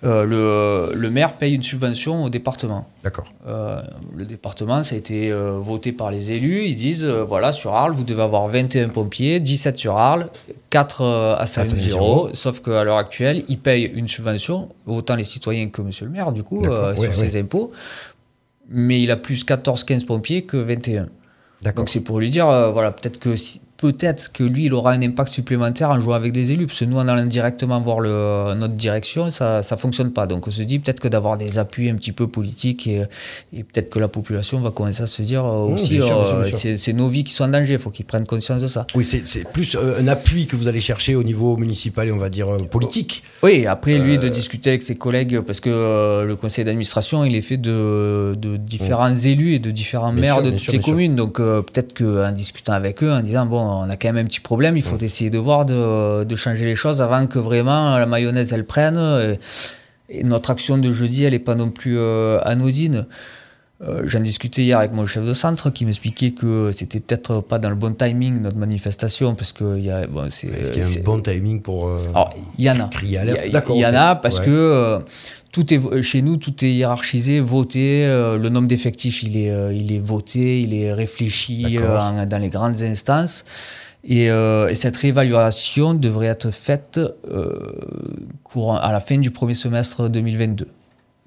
Euh, le, le maire paye une subvention au département. D'accord. Euh, le département, ça a été voté par les élus. Ils disent voilà, sur Arles, vous devez avoir 21 pompiers, 17 sur Arles, 4 euh, à. Saint-Giraud. Sauf qu'à l'heure actuelle, ils payent une subvention, autant les citoyens que monsieur le maire, du coup, ouais, sur ouais. ses impôts. Mais il a plus 14-15 pompiers que 21. Donc c'est pour lui dire, euh, voilà, peut-être que si- peut-être que lui, il aura un impact supplémentaire en jouant avec des élus, parce que nous, en allant directement voir le, notre direction, ça ça fonctionne pas. Donc on se dit peut-être que d'avoir des appuis un petit peu politiques et, et peut-être que la population va commencer à se dire euh, aussi, euh, c'est nos vies qui sont en danger, il faut qu'ils prennent conscience de ça. Oui, c'est plus euh, un appui que vous allez chercher au niveau municipal et on va dire euh, politique. Oui, après lui Euh, de discuter avec ses collègues, parce que euh, le conseil d'administration, il est fait de, de différents élus et de différents Bien maires sûr, de toutes sûr, les sûr. communes. Donc euh, peut-être qu'en discutant avec eux, en disant, bon, on a quand même un petit problème, il faut essayer de voir, de, de changer les choses avant que vraiment la mayonnaise, elle prenne. Et, et notre action de jeudi, elle n'est pas non plus euh, anodine. Euh, J'en discutais hier avec mon chef de centre qui m'expliquait que c'était peut-être pas dans le bon timing notre manifestation parce que il y a, bon, c'est, Est-ce qu'il y a c'est- un bon timing pour. euh, alors, il y en a. crier Il y, en a parce Ouais. que euh, tout est vo- chez nous, tout est hiérarchisé, voté. euh, le nombre d'effectifs, il est, euh, il est voté, il est réfléchi euh, en- dans les grandes instances. Et, euh, et cette réévaluation devrait être faite euh, courant, à la fin du premier semestre 2022.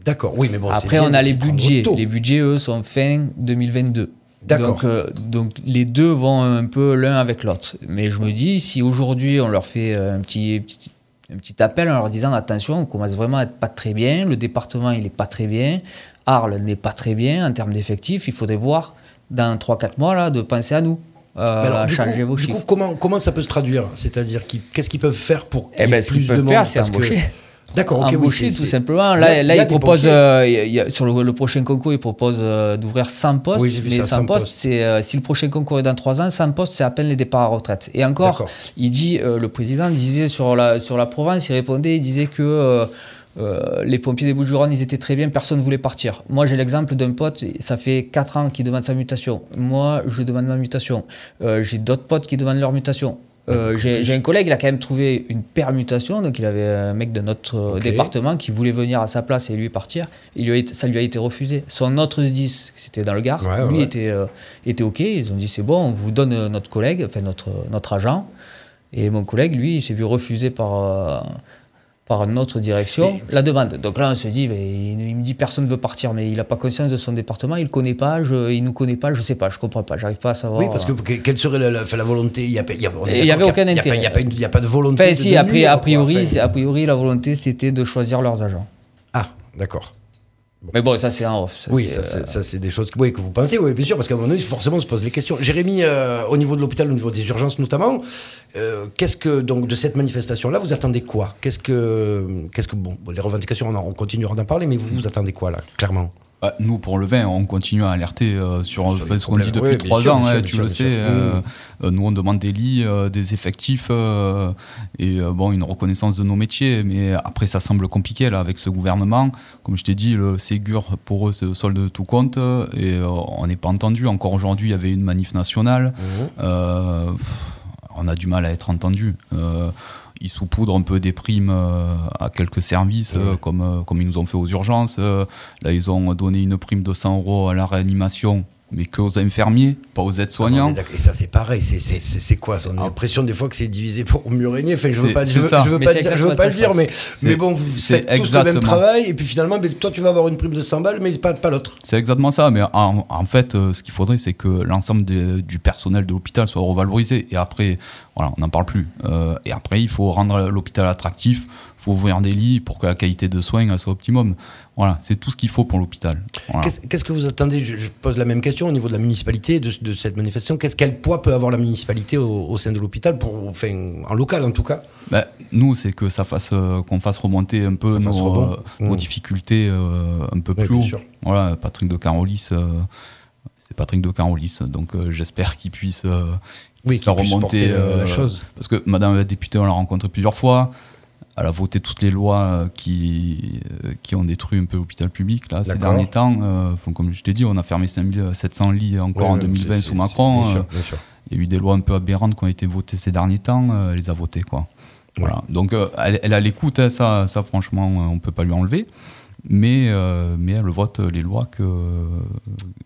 D'accord, oui, mais bon. Après, bien on a les budgets. Les budgets, eux, sont fin 2022. D'accord. Donc, euh, donc les deux vont un peu l'un avec l'autre. Mais je me dis, si aujourd'hui on leur fait euh, un petit, petit- un petit appel en leur disant attention, on commence vraiment à être pas très bien, le département il est pas très bien, Arles n'est pas très bien en termes d'effectifs, il faudrait voir dans 3-4 mois là, de penser à nous, euh, alors, à du changer coup- vos chiffres. coup, comment, comment ça peut se traduire? C'est-à-dire qu'est-ce qu'ils peuvent faire pour. Eh ben, ce qu'ils peuvent faire, c'est que- embaucher. D'accord, embaucher tout simplement. Là, là il propose, euh, y a- sur le, le prochain concours, il propose euh, d'ouvrir 100 postes. Oui, mais ça, 100 100 postes, c'est euh, si le prochain concours est dans 3 ans, 100 postes, c'est à peine les départs à retraite. Et encore, il dit, le président disait sur la, sur la Provence, il répondait, il disait que euh, les pompiers des Bouches-du-Rhône, ils étaient très bien, personne ne voulait partir. Moi, j'ai l'exemple d'un pote, ça fait 4 ans qu'il demande sa mutation. Moi, je demande ma mutation. Euh, j'ai d'autres potes qui demandent leur mutation. Euh, j'ai j'ai un collègue, il a quand même trouvé une permutation, donc il avait un mec de notre euh, département qui voulait venir à sa place et lui partir. Il lui a ça lui a été refusé. Son autre 10, c'était dans le Gard, Ouais, lui ouais. était, euh, était OK. Ils ont dit c'est bon, on vous donne euh, notre collègue, enfin notre, notre agent. Et mon collègue, lui, il s'est vu refuser par, euh, par notre direction la demande. Donc là, on se dit, mais il, il me dit personne ne veut partir, mais il n'a pas conscience de son département, il ne connaît pas, je, il ne nous connaît pas, je ne sais pas, je ne comprends pas, j'arrive pas à savoir. Oui, parce que que- quelle serait la, la- volonté Il n'y a, a, avait a- aucun y a pas- Il n'y a, intérêt. y a pas de volonté. Enfin, de- si, de a, pri- nuire, a quoi. priori, Enfin, a priori, la volonté, c'était de choisir leurs agents. Ah, d'accord. Mais bon, ça, c'est en off. ça, Oui, ça, euh, c'est- ça, c'est des choses que, oui, que vous pensez, oui, bien sûr, parce qu'à un moment donné, forcément, on se pose les questions. Jérémy, euh, au niveau de l'hôpital, au niveau des urgences notamment, euh, qu'est-ce que, donc, de cette manifestation-là, vous attendez quoi? Qu'est-ce que, qu'est-ce que, bon, les revendications, on, en- on continuera d'en parler, mais vous, vous attendez quoi, là, clairement? Bah, nous, pour le vin, on continue à alerter euh, sur, ce qu'on dit depuis trois ans, hein, tu le sais. euh, euh, nous, on demande des lits, des effectifs et bon, une reconnaissance de nos métiers. Mais après, ça semble compliqué là, avec ce gouvernement. Comme je t'ai dit, le Ségur, pour eux, c'est le solde de tout compte. Et on n'est pas entendu. Encore aujourd'hui, il y avait une manif nationale. Pff, on a du mal à être entendu. Ils saupoudrent un peu des primes euh, à quelques services, euh, comme, euh, comme ils nous ont fait aux urgences. Là, ils ont donné une prime de 100 euros à la réanimation, mais qu'aux infirmiers, pas aux aides-soignants. d'accord. Et ça, c'est pareil. C'est- C'est c'est- c'est quoi On a l'impression des fois que c'est divisé pour mieux régner. Enfin, je veux pas, je veux, ça. je veux pas, c'est dire, je veux exactement pas ça, le dire, mais, C'est- mais bon, vous c'est faites tous le même exactement. travail, et puis finalement, toi, tu vas avoir une prime de 100 balles, mais pas, pas l'autre. C'est exactement ça, mais en, en fait, euh, ce qu'il faudrait, c'est que l'ensemble du personnel de l'hôpital soit revalorisé. Et après, voilà, on n'en parle plus. Euh, et après, il faut rendre l'hôpital attractif, faut ouvrir des lits pour que la qualité de soins elle soit optimum. Voilà, c'est tout ce qu'il faut pour l'hôpital. Voilà. Qu'est-ce que vous attendez? Je, je pose la même question au niveau de la municipalité, de, de cette manifestation. Qu'est-ce quel poids peut avoir la municipalité au, au sein de l'hôpital, pour, enfin, en local en tout cas? Ben, nous, c'est que ça fasse, euh, qu'on fasse remonter un peu nos, euh, nos Mmh. difficultés euh, un peu Oui, plus bien haut. sûr. Voilà, Patrick de Carolis, c'est Patrick de Carolis, donc j'espère qu'il puisse, Oui, puisse remonter la- chose. Parce que Madame la députée, on l'a rencontrée plusieurs fois. Elle a voté toutes les lois euh, qui, euh, qui ont détruit un peu l'hôpital public là, ces derniers temps. Euh, comme je t'ai dit, on a fermé 5700 lits encore Ouais, en ouais, 2020 c'est- sous Macron. Bien sûr, bien sûr. il y a eu des lois un peu aberrantes qui ont été votées ces derniers temps, elle les a votées. Quoi. Voilà. Donc elle, elle a l'écoute, hein, ça, ça franchement, on peut pas lui enlever. Mais, euh, mais elle vote les lois que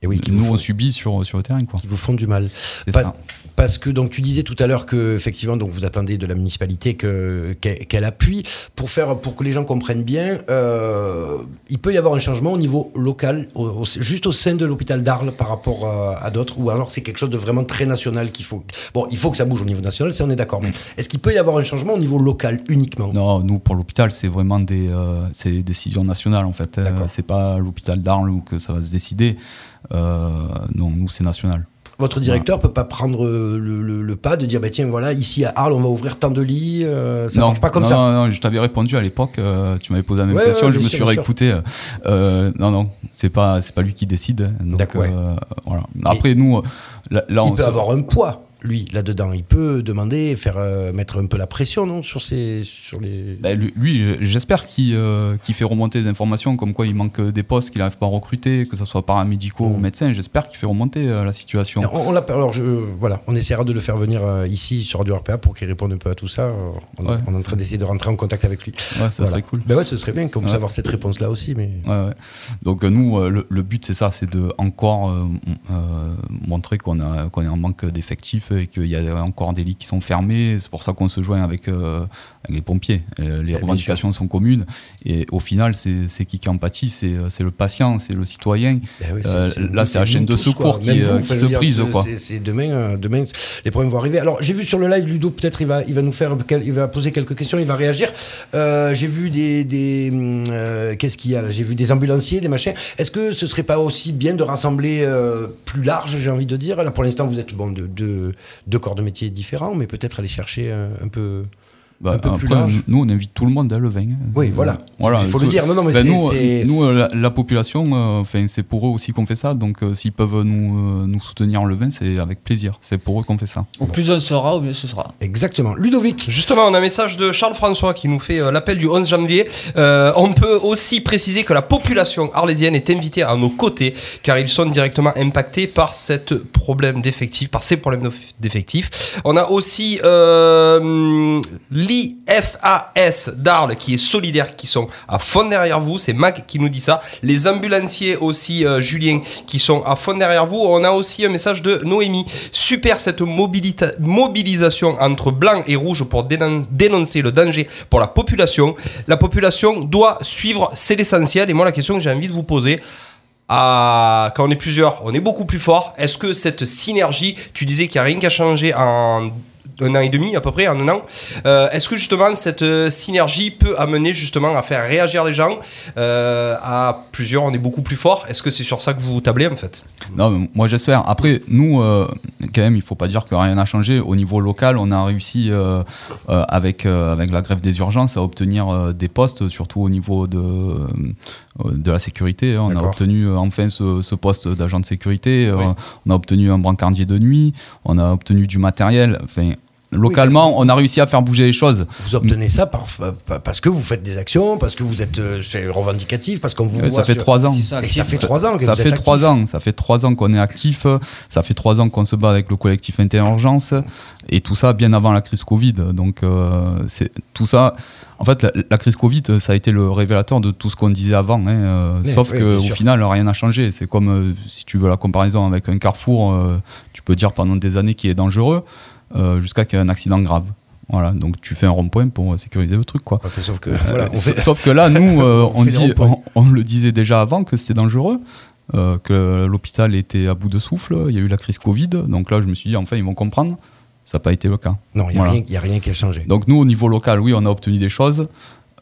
Et oui, qui nous font- on subit sur, sur le terrain. Quoi. qui vous font du mal. C'est Pas- ça. Parce que donc tu disais tout à l'heure que effectivement donc vous attendez de la municipalité que qu'elle appuie pour faire pour que les gens comprennent bien. euh, il peut y avoir un changement au niveau local, au- au- juste au sein de l'hôpital d'Arles par rapport à, à d'autres, ou alors c'est quelque chose de vraiment très national qu'il faut. Bon, il faut que ça bouge au niveau national, ça on est d'accord. Mais est-ce qu'il peut y avoir un changement au niveau local uniquement? Non, nous pour l'hôpital, c'est vraiment des, euh, c'est des décisions nationales en fait. Euh, c'est pas l'hôpital d'Arles où que ça va se décider. Euh, non, nous c'est national. Votre directeur peut pas prendre euh, le, le- le pas de dire bah tiens voilà ici à Arles on va ouvrir tant de lits, euh, ça non, marche pas comme non, ça. Non, non, je t'avais répondu à l'époque. euh, tu m'avais posé la même Ouais, question. ouais, je me sûr, suis réécouté. euh, non, non, c'est pas, c'est pas lui qui décide. Donc, voilà. Après nous, là, là, il on peut se- avoir un poids, lui, là-dedans. Il peut demander, faire euh, mettre un peu la pression, non, sur ces, sur les. Ben, lui, lui, j'espère qu'il euh, qu'il fait remonter des informations comme quoi il manque des postes qu'il n'arrive pas à recruter, que ce soit paramédicaux ou Mm. médecins. J'espère qu'il fait remonter euh, la situation. On, alors je, voilà, on essaiera de le faire venir ici sur Radio RPA pour qu'il réponde un peu à tout ça. On, Ouais. on est en train d'essayer de rentrer en contact avec lui. Ouais, ça Voilà. serait cool. Ben ouais, ce serait bien qu'on puisse avoir cette réponse-là aussi, mais. Donc nous, le, le but c'est ça, c'est de encore montrer qu'on a qu'on est en manque d'effectifs et qu'il y a encore des lits qui sont fermés. C'est pour ça qu'on se joint avec, euh, avec les pompiers. Euh, les bien revendications sont communes et au final, c'est qui qui empathie, c'est euh, c'est le patient, c'est le citoyen. Ben oui, Euh, là, c'est la chaîne de secours quoi. qui, vous, se c'est- quoi. demain, demain, les problèmes vont arriver. Alors, j'ai vu sur le live, Ludo, peut-être il va, il va nous faire, il va poser quelques questions, il va réagir. Euh, j'ai vu des, des hum, qu'est-ce qu'il y a J'ai vu des ambulanciers, des machins. Est-ce que ce serait pas aussi bien de rassembler plus large, j'ai envie de dire? Là, pour l'instant, vous êtes bon de deux corps de métiers différents, mais peut-être aller chercher un peu. Bah, un peu plus après, large. nous, on invite tout le monde à le vin. hein. Oui, voilà. voilà. Il faut le dire. Non, non, mais Ben, c'est- nous, nous, euh, la, la population, euh, enfin, c'est pour eux aussi qu'on fait ça. Donc, euh, s'ils peuvent nous, euh, nous soutenir en le vin, c'est avec plaisir. C'est pour eux qu'on fait ça. Au plus on sera, au mieux ce sera. Exactement. Ludovic. Justement, on a un message de Charles-François qui nous fait euh, l'appel du 11 janvier. Euh, on peut aussi préciser que la population arlésienne est invitée à nos côtés car ils sont directement impactés par cette problème d'effectifs, par ces problèmes d'eff- d'effectifs. On a aussi euh, l'IFAS d'Arles qui est solidaire, qui sont à fond derrière vous. C'est Mac qui nous dit ça. Les ambulanciers aussi, euh, Julien, qui sont à fond derrière vous. On a aussi un message de Noémie. Super cette mobilisation entre blanc et rouge pour dénon- dénoncer le danger pour la population. La population doit suivre, c'est l'essentiel. Et moi, la question que j'ai envie de vous poser, quand on est plusieurs, on est beaucoup plus fort. Est-ce que cette synergie, tu disais qu'il n'y a rien qu'à changer en un an et demi à peu près, en un an. Euh, Est-ce que justement cette euh, synergie peut amener justement à faire réagir les gens euh, à plusieurs On est beaucoup plus fort? Est-ce que c'est sur ça que vous tablez en fait? Non, mais moi j'espère. Après, nous, euh, quand même, il faut pas dire que rien n'a changé. Au niveau local, on a réussi avec, avec la grève des urgences à obtenir des postes, surtout au niveau de, de la sécurité. hein. On a obtenu enfin ce, ce poste d'agent de sécurité. On a obtenu un brancardier de nuit. On a obtenu du matériel. Enfin, localement, on a réussi à faire bouger les choses. Vous obtenez ça par, par- parce que vous faites des actions, parce que vous êtes euh, revendicatif, parce qu'on vous Euh, voit ça fait sur- trois ans. Ça, Et ça fait trois ans que ça vous fait trois ans, ça fait trois ans qu'on est actif, ça fait trois ans qu'on se bat avec le collectif Interurgence et tout ça bien avant la crise Covid. Donc euh, c'est tout ça. En fait, la, la crise Covid, ça a été le révélateur de tout ce qu'on disait avant. hein, euh, Oui, sauf oui, que bien au sûr. final, rien n'a changé. C'est comme euh, si tu veux la comparaison avec un carrefour, euh, tu peux dire pendant des années qu'il est dangereux euh, jusqu'à qu'il y ait un accident grave. Voilà, donc tu fais un rond-point pour sécuriser le truc, quoi. Enfin, sauf que voilà, Euh, fait- Sauf que là, nous, euh, On dit- on, on le disait déjà avant que c'était dangereux, euh, que l'hôpital était à bout de souffle. Il y a eu la crise Covid, donc là, je me suis dit, enfin, ils vont comprendre. Ça n'a pas été le cas. non, il n'y Voilà. a rien qui a changé. Donc nous, au niveau local, oui, on a obtenu des choses.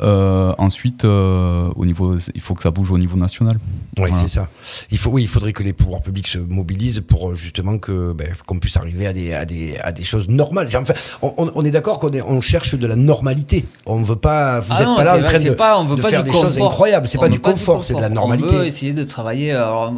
Euh, ensuite, euh, au niveau, il faut que ça bouge au niveau national. Oui, Voilà. c'est ça. Il faut, oui, il faudrait que les pouvoirs publics se mobilisent pour euh, justement que ben, qu'on puisse arriver à des, à des, à des choses normales. Enfin, on, est d'accord qu'on est- on cherche de la normalité. On veut pas. Vous Ah n'êtes non, pas là en train de, pas- on veut de pas faire du des choses confort. incroyables. C'est On pas veut du confort, c'est de la normalité. On veut essayer de travailler. Alors,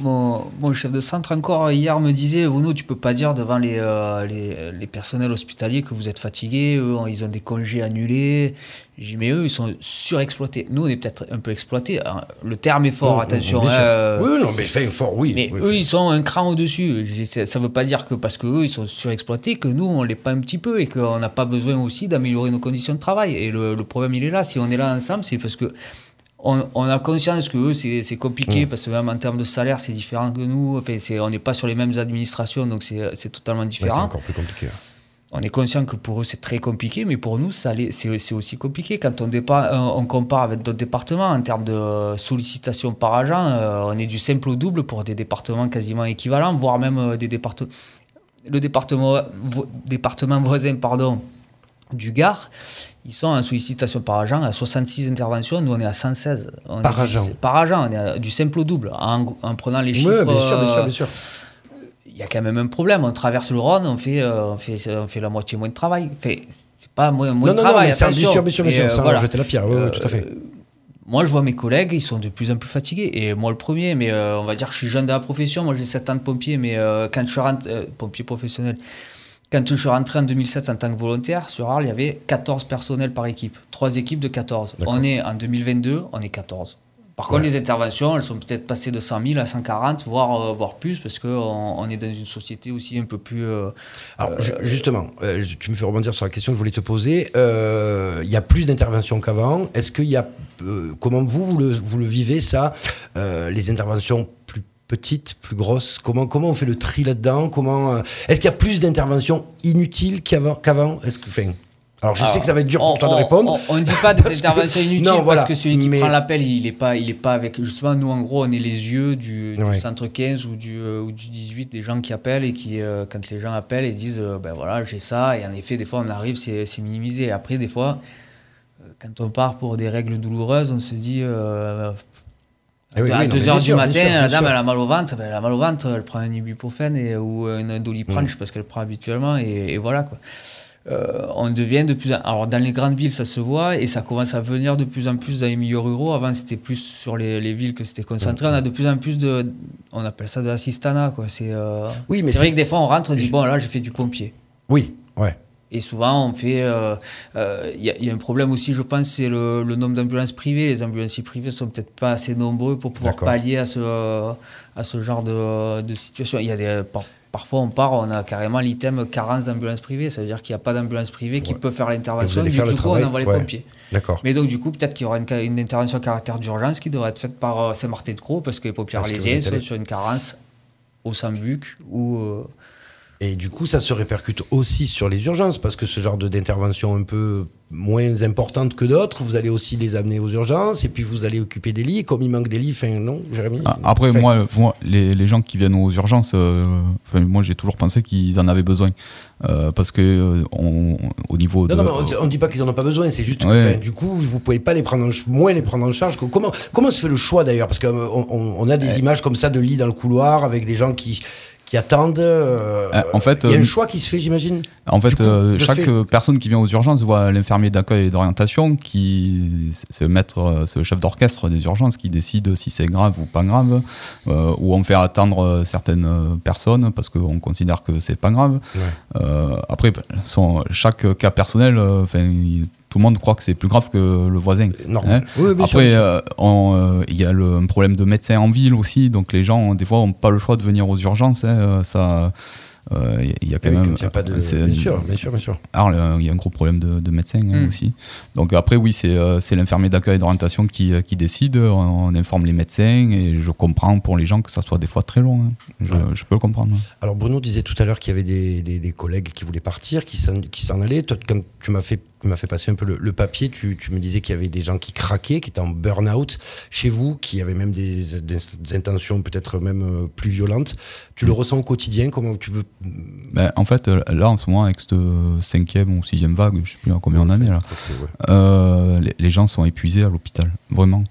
mon, mon chef de centre, encore hier, me disait Bruno, tu peux pas dire devant les, euh, les, les personnels hospitaliers que vous êtes fatigués, eux, ils ont des congés annulés. J'ai mais eux, ils sont surexploités. Nous, on est peut-être un peu exploités. hein. Le terme est fort, Non, attention. hein, euh, Oui, non, mais fait fort, oui. mais oui, eux, ils sont un cran au-dessus. Ça ça veut pas dire que parce qu'eux, ils sont surexploités, que nous, on l'est pas un petit peu et qu'on n'a pas besoin aussi d'améliorer nos conditions de travail. Et le, le problème, il est là. Si on est là ensemble, c'est parce que on, on a conscience que eux, c'est c'est Mm. compliqué parce que même en termes de salaire, c'est différent que nous. Enfin, c'est- on n'est pas sur les mêmes administrations, donc c'est totalement Ouais, c'est différent. encore plus compliqué. On est conscient que pour eux c'est très compliqué, mais pour nous c'est aussi compliqué. Quand on, euh, on compare avec d'autres départements en termes de sollicitation par agent, euh, on est du simple au double pour des départements quasiment équivalents, voire même euh, des départements. Le département, vo- département voisin pardon, du Gard, ils sont en sollicitation par agent à 66 interventions, nous on est à 116. On est Par du- agent. Par agent, on est à du simple au double, en, en prenant les Oui, chiffres. bien sûr, bien sûr, bien sûr. Il y a quand même un problème. On traverse le Rhône, on fait, euh, on fait, on fait la moitié moins de travail. Enfin, c'est pas moins, moins Non, de non, non, travail, mais attention. bien sûr, bien sûr, euh, sans voilà. jeter la pierre. Tout à fait. Euh, Moi, je vois mes collègues, ils sont de plus en plus fatigués. Et moi, le premier, mais euh, on va dire que je suis jeune de la profession. Moi, j'ai 7 ans de pompier, mais quand je suis rentré, pompier professionnel, quand je suis rentré en 2007 en tant que volontaire, sur Arles, il y avait 14 personnels par équipe. Trois équipes de 14. D'accord. On est en 2022, on est 14. Par contre, Ouais. les interventions, elles sont peut-être passées de 100 000 à 140, voire, euh, voire plus, parce qu'on on est dans une société aussi un peu plus. euh, Alors, justement, euh, je- tu me fais rebondir sur la question que je voulais te poser. Il y a plus d'interventions qu'avant. Est-ce qu'il y a. comment vous, vous le, vous le vivez, ça Les interventions plus petites, plus grosses? Comment, comment on fait le tri là-dedans? Comment Est-ce qu'il y a plus d'interventions inutiles qu'avant qu'avant? Est-ce que. enfin, alors, je sais que ça va être dur pour on, toi de on- répondre. On, ne dit pas des que- interventions inutiles Non, voilà, parce que celui qui mais- prend l'appel, il n'est pas, il est pas avec. Justement, nous, en gros, on est les yeux du, du Ouais. centre 15 ou du, euh, ou du 18 des gens qui appellent et qui, euh, quand les gens appellent et disent euh, ben voilà, j'ai ça. Et en effet, des fois, on arrive, c'est minimisé. Et après, des fois, euh, quand on part pour des règles douloureuses, on se dit. Eh à oui, non, 2 mais heures bien du sûr, bien matin, sûr, bien la dame, elle a mal au ventre. ben, Elle a mal au ventre, elle prend un ibuprofène et, ou un doliprane, Mm. je sais pas ce qu'elle prend habituellement, et, et voilà quoi. Euh, on devient de plus en... Alors dans les grandes villes, ça se voit et ça commence à venir de plus en plus dans les milieux ruraux. Avant, c'était plus sur les, les villes que c'était concentré. On a de plus en plus de... On appelle ça de l'assistanat, quoi. C'est euh, Oui, vrai que des fois, on rentre, on dit, bon, là, j'ai fait du pompier. Oui, ouais. Et souvent, on fait. euh, euh, Il y, a- il y a un problème aussi, je pense, c'est le, le nombre d'ambulances privées. Les ambulanciers privés sont peut-être pas assez nombreux pour pouvoir pallier à ce, à ce genre de, de situation. Il y a des, parfois, on part, on a carrément l'item carence d'ambulances privées. Ça veut dire qu'il n'y a pas d'ambulance privée qui Ouais. peut faire l'intervention. Du faire coup, travail, on envoie les ouais. pompiers. D'accord. Mais donc, du coup, peut-être qu'il y aura une, intervention à caractère d'urgence qui devrait être faite par euh, Saint-Martin-de-Croix parce que les pompiers arlésiens sont sur une carence au Sambuc ou. euh, Et du coup, ça se répercute aussi sur les urgences, parce que ce genre d'intervention un peu moins importantes que d'autres. Vous allez aussi les amener aux urgences et puis vous allez occuper des lits. Comme il manque des lits, enfin, non, Jérémy Ah, Après, Enfin, moi, moi les, les gens qui viennent aux urgences, euh, enfin, moi j'ai toujours pensé qu'ils en avaient besoin. Euh, parce que euh, on, au niveau de. Non, non, mais on ne dit pas qu'ils n'en ont pas besoin, c'est juste que Ouais. du coup, vous pouvez pas les prendre en, moins les prendre en charge. Comment, comment se fait le choix d'ailleurs? Parce qu'on on, on a des images comme ça de lits dans le couloir avec des gens qui, qui attendent. euh, Euh, en fait, il y a un euh, choix qui se fait, j'imagine En fait, coup, euh, chaque fait- personne qui vient aux urgences voit l'infirmier d'accueil et d'orientation qui c'est le maître, c'est le chef d'orchestre des urgences qui décide si c'est grave ou pas grave, euh, ou on fait attendre certaines personnes parce qu'on considère que c'est pas grave. Après, son- chaque cas personnel, tout le monde croit que c'est plus grave que le voisin. Normal. Hein Oui, oui, bien sûr, Après, euh, euh, il y a le, un problème de médecin en ville aussi, donc les gens, des fois, n'ont pas le choix de venir aux urgences. hein, euh, ça, euh, il y a quand Oui, même. quand il y a pas de. Bien sûr, bien sûr, bien sûr. Euh, il y a un gros problème de, de médecins hein, Mm. aussi. Donc après, oui, c'est euh, c'est l'infirmier d'accueil et d'orientation qui, euh, qui décide. On, informe les médecins et je comprends pour les gens que ça soit des fois très long. hein. Je, Ouais. je peux le comprendre. Alors Bruno disait tout à l'heure qu'il y avait des, des- des collègues qui voulaient partir, qui s'en allaient. Toi, quand tu m'as fait, m'as fait passer un peu le, le papier, tu, tu me disais qu'il y avait des gens qui craquaient, qui étaient en burn-out chez vous, qui avaient même des, intentions peut-être même euh, plus violentes. Tu le ressens au quotidien? Comment tu veux? Ben, en fait, euh, là, en ce moment, avec cette euh, cinquième ou sixième vague, je sais plus combien on en est là. Euh, les, les gens sont épuisés à l'hôpital, vraiment.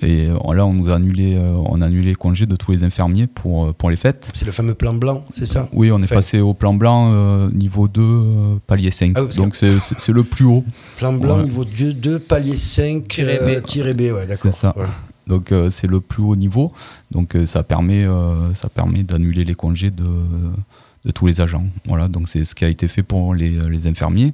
Et euh, là, on nous a annulé, euh, on a annulé les congés de tous les infirmiers pour, euh, pour les fêtes. C'est le fameux plan blanc, c'est ça? Oui, on est Enfin- passé au plan blanc euh, niveau 2, euh, palier 5. Ah oui, Donc c'est c'est- le plus haut. Plan blanc Ouais. niveau 2, 2 palier 5, Tiré B. euh, tiré B, ouais, d'accord. C'est ça. Donc euh, c'est le plus haut niveau. Donc euh, ça permet, euh, ça permet d'annuler les congés de, de tous les agents. Voilà, donc c'est ce qui a été fait pour les, les infirmiers.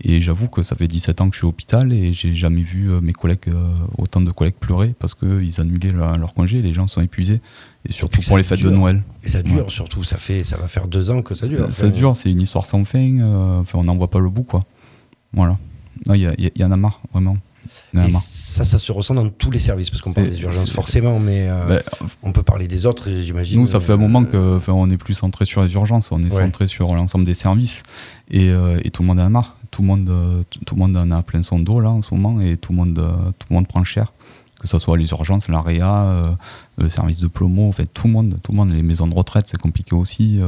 Et j'avoue que ça fait 17 ans que je suis à l'hôpital et j'ai jamais vu euh, mes collègues, euh, autant de collègues pleurer parce qu'ils annulaient leur, leur congé. Les gens sont épuisés. Et surtout pour les fêtes dure. de Noël. Et ça dure Ouais. surtout, ça, fait, ça va faire deux ans que ça dure. Ça, dure, c'est une histoire sans fin. euh, enfin, on n'en voit pas le bout, quoi. Voilà. Il y, a- il y en a marre, vraiment. Y a marre. ça, ça se ressent dans tous les services, parce qu'on parle des urgences forcément, mais euh, Ben, on peut parler des autres, j'imagine. Nous, ça fait un moment Euh, que, enfin, on est plus centré sur les urgences, on est Ouais. centré sur l'ensemble des services, et, euh, et tout le monde en a marre. Tout le monde, euh, tout, le monde en a plein son dos là en ce moment, et tout le monde, euh, tout le monde prend cher. Que ce soit les urgences, la réa, euh, le service de plomo, en fait, tout le monde, tout le monde, les maisons de retraite, c'est compliqué aussi.